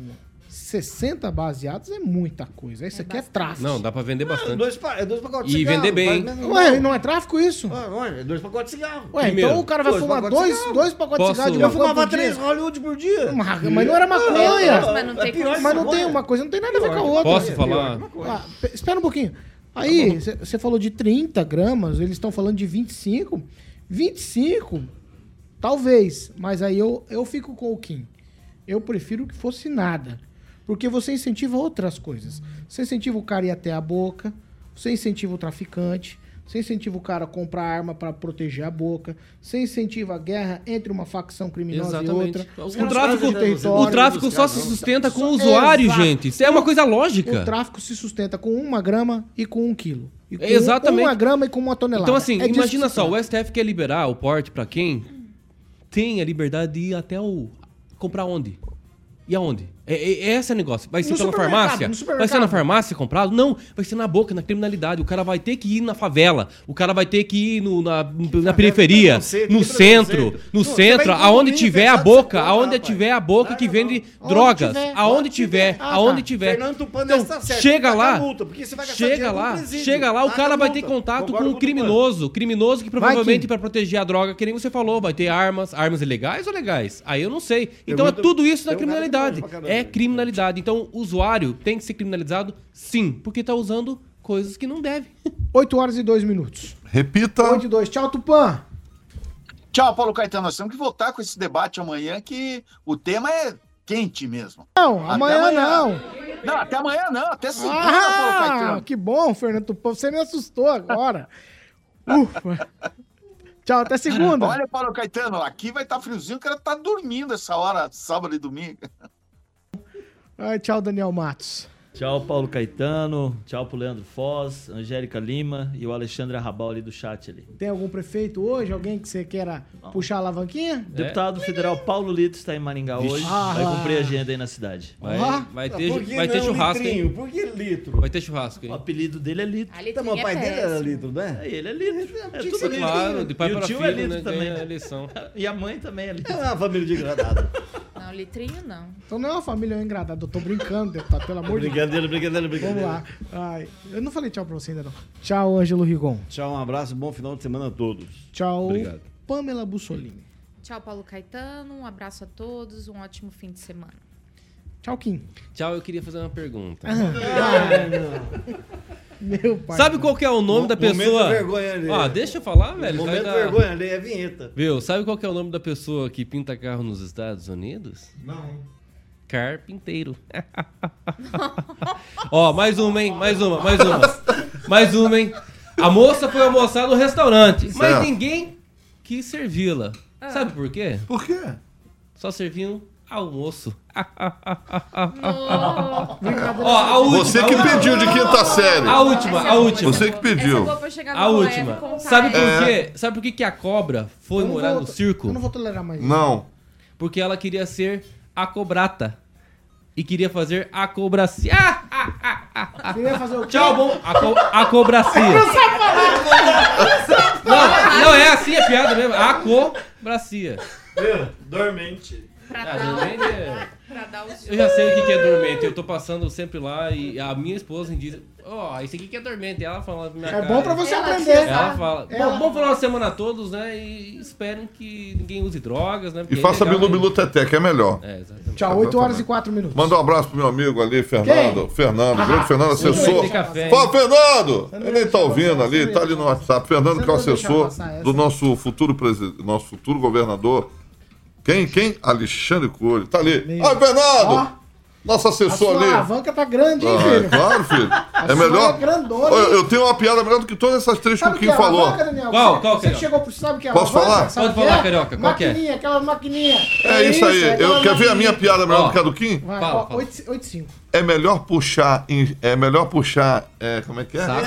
A: 60 baseados, é muita coisa. Isso aqui é tráfico.
C: Não, dá pra vender bastante.
M: Dois, pa- é dois pacotes
C: E
M: de cigarro.
C: vender bem,
M: menos
A: Ué, não é tráfico isso?
M: Ah, ué, é dois pacotes de cigarro.
A: Ué,
C: Primeiro,
A: então o cara vai
M: dois
A: fumar
M: pacotes de
A: dois,
M: cigarro.
A: dois pacotes
C: Posso-
A: de cigarro de
M: Eu fumava
A: por dia.
M: três Hollywood por dia.
A: Mas, mas não era maconha.
D: Mas não tem
M: É pior
A: Mas não tem uma coisa, não tem nada a ver com a outra.
C: Posso
M: É,
C: falar?
A: Ah, pe- espera um pouquinho. Aí, você falou de 30 gramas, eles estão falando de 25. 25, talvez, mas aí eu, eu fico com o Kim. Eu prefiro que fosse nada. Porque você incentiva outras coisas. Você incentiva o cara a ir até a boca, você incentiva o traficante, você incentiva o cara a comprar arma para proteger a boca, você incentiva a guerra entre uma facção criminosa
C: Exatamente.
A: e outra.
C: O tráfico,
A: território.
C: o tráfico só se sustenta com o usuário,
A: Exato.
C: gente. Isso é uma coisa lógica.
A: O tráfico se sustenta com uma grama e com um quilo. E com
C: Exatamente.
A: uma grama e com uma tonelada.
C: Então, assim,
A: É
C: imagina só, o STF quer liberar o porte pra quem tem a liberdade de ir até o. comprar onde? E aonde? É, é, é esse o negócio. Vai ser
A: No
C: pela farmácia?
A: no
C: Vai ser na farmácia comprado? Não, vai ser na boca, na criminalidade. O cara vai ter que ir na favela. O cara vai ter que ir no- na, na periferia, no centro, no centro, aonde tiver a boca, aonde tiver a boca que vende
A: Aonde
C: drogas,
A: tiver,
C: aonde
A: onde
C: tiver,
A: tiver. Ah,
C: aonde
A: tá.
C: tiver.
R: Fernando Tupan
C: Então,
R: está certo,
C: chega lá,
R: a multa, porque você vai gastar
C: chega lá, chega lá, o cara vai ter contato com
R: Tupan.
C: criminoso, criminoso que provavelmente para proteger a droga, que nem você falou, vai ter armas, armas ilegais ou legais? Aí eu não sei. Então é tudo isso na
R: um
C: criminalidade.
R: caramba.
C: É criminalidade. Então o usuário tem que ser criminalizado, sim, porque tá usando coisas que não deve.
A: 8 horas e 2 minutos.
B: Repita.
A: 8 e 2. Tchau, Tupã.
F: Tchau, Paulo Caetano. Nós temos que voltar com esse debate amanhã, que o tema é quente mesmo.
A: Não,
F: Até
A: amanhã, não.
F: Não, até amanhã não, até segunda, Paulo
A: Ah,
F: Caetano.
A: que bom, Fernando Tupã. Você me assustou agora. Ufa. Tchau, até segunda.
F: Olha, Paulo Caetano, aqui vai estar friozinho, o cara tá dormindo essa hora, sábado e domingo.
A: Ai, tchau, Daniel Matos.
E: Tchau, Paulo Caetano. Tchau pro Leandro Foz, Angélica Lima e o Alexandre Arrabal ali do chat ali.
A: Tem algum prefeito hoje? Alguém que você queira puxar a alavanquinha?
E: Deputado federal Paulo Lito está em Maringá
A: Vixe.
E: hoje.
A: Ah
E: vai
A: lá.
E: cumprir a agenda aí na cidade.
C: Vai,
A: Ah,
C: vai ter, vai ter
R: não
C: churrasco,
R: litrinho?
C: hein?
R: Por que litro?
C: Vai ter churrasco,
E: O
C: hein?
E: apelido dele é Lito.
D: A
R: Então, mas o pai
D: é
R: dele era litro, né?
E: É, ele é Lito. É
R: que
E: tudo Lito.
C: Claro, de pai
E: E o
C: para
E: tio
C: filho,
E: é Lito
C: né,
E: também. né?
C: eleição.
E: E a mãe também é Lito.
R: É uma família de gradado.
D: Não, litrinho não.
A: Então não é uma família engradada. Eu tô brincando, deputado, pelo amor de Deus.
R: Brincadeira, brincadeira,
A: Vamos
R: brincadeira.
A: lá. Ai, eu não falei tchau pra você ainda não. Tchau, Ângelo Rigon.
R: Tchau, um abraço, bom final de semana a todos.
A: Tchau,
R: Obrigado.
A: Pamela Bussolini.
D: Tchau, Paulo Caetano. Um abraço a todos. Um ótimo fim de semana.
A: Tchau, Kim.
C: Tchau, eu queria fazer uma pergunta.
A: Meu pai.
C: Sabe qual que é o nome
R: Mo-
C: da
R: momento
C: pessoa?
R: vergonha ali.
C: Ah, deixa eu falar, velho.
R: Momento
C: dar-
R: vergonha ali é vinheta.
C: Viu? Sabe qual que é o nome da pessoa que pinta carro nos Estados Unidos?
B: Não.
C: Carpinteiro. Ó, mais uma, hein? Mais uma, mais uma. Mais uma, hein? A moça foi almoçar no restaurante, mas
B: Certo.
C: ninguém quis servi-la.
D: Ah.
C: Sabe por quê?
B: Por quê?
C: Só servindo almoço. Ó, a última.
B: Você que
C: a última.
B: pediu de quinta série.
C: A última, a última.
B: Você que pediu.
D: Essa boa pra chegar no
C: A
D: colégio
C: última.
D: contar
C: Sabe por
D: ela.
C: quê? Sabe por que, que a cobra foi
A: Eu não
C: morar
A: vou-
C: no circo?
A: Eu não vou tolerar mais isso.
B: Não.
C: Porque ela queria ser a cobrata. E queria fazer a cobracia. Ah, ah, ah, ah, ah.
A: Queria fazer o quê?
C: Tchau, bom. A, co a cobracia. Não, não, é assim a piada mesmo. A cobracia.
R: Dormente.
D: Pra
C: Ah,
D: dar,
C: dormente é-
D: pra dar os
C: Eu já sei o que que é dormente. Eu tô passando sempre lá e a minha esposa diz: Ó, isso aqui que é dormente. E ela fala na minha
A: É
C: cara.
A: bom pra você
D: Ela
A: aprender.
C: Ela fala.
A: Ela-
C: Bom, bom final de semana a todos, né? E esperem que ninguém use drogas, né?
B: E
C: é
B: faça
C: legal,
B: bilu bilu teté, que é melhor.
C: É, exatamente.
A: Tchau, 8 horas e 4 minutos.
B: Manda um abraço pro meu amigo ali, Fernando.
A: Quem?
B: Fernando,
A: Ah,
B: grande Fernando, assessor. Fala? Fernando! Ele tá ouvindo ali, tá ali no WhatsApp. Fernando, que é o assessor do nosso futuro presidente, nosso futuro governador. Quem? Quem? Alexandre Coelho. Tá ali.
A: Meu.
B: Ai, Fernando!
A: Ó.
B: Nosso
A: A
B: assessor
A: sua
B: ali.
A: alavanca tá grande, hein,
B: Ah,
A: filho?
B: claro, filho.
A: A
B: É melhor.
A: é grandona,
B: Olha,
A: hein?
B: eu tenho uma piada melhor do que todas essas três que
A: Sabe
B: o
A: o
B: Kim
A: que é
B: falou.
A: alavanca, Daniel?
C: Qual?
A: Você-
C: Qual que
A: Você
C: é?
A: que chegou pro... Sabe o que é
B: Posso
A: alavanca?
B: falar?
A: Sabe
C: Pode
A: que
C: falar,
A: é?
C: Carioca, qual que é?
A: Maquininha, aquela maquininha.
B: É isso aí.
A: é
B: Eu, quer ver a minha piada melhor
C: Ó.
B: do que a do Kim?
A: Vai,
C: Fala,
A: ó,
C: fala.
A: 8 8 5.
B: É melhor puxar. É melhor puxar. É, como é que é?
C: Saco?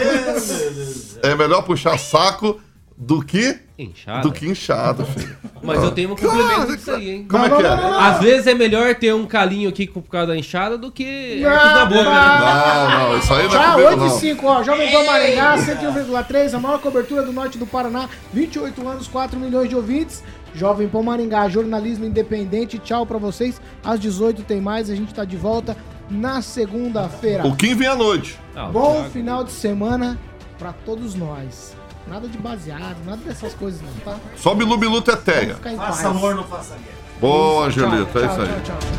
B: É melhor puxar saco do que.
C: Inchada.
B: Do que inchado, filho.
C: Mas eu tenho um complemento disso aí, hein?
B: Como é que é?
C: Às vezes é melhor ter um calinho aqui por causa da inchada do que herpes na boca. né?
B: Não, não, isso aí não é
A: Tchau,
B: comigo,
A: 8 e
B: não.
A: 5, ó. Jovem Pan Maringá, 101,3, a maior cobertura do norte do Paraná, 28 anos, 4 milhões de ouvintes. Jovem Pan Maringá, jornalismo independente. Tchau pra vocês. Às 18 tem mais, a gente tá de volta na segunda-feira.
B: O Kim vem à noite.
C: Ah,
A: Bom final de semana pra todos nós. Nada de baseado, nada dessas coisas não, tá?
B: Só bilu bilu teteia.
R: Faça amor, não faça guerra.
B: Boa, Angelito, é isso aí.
A: tchau, tchau.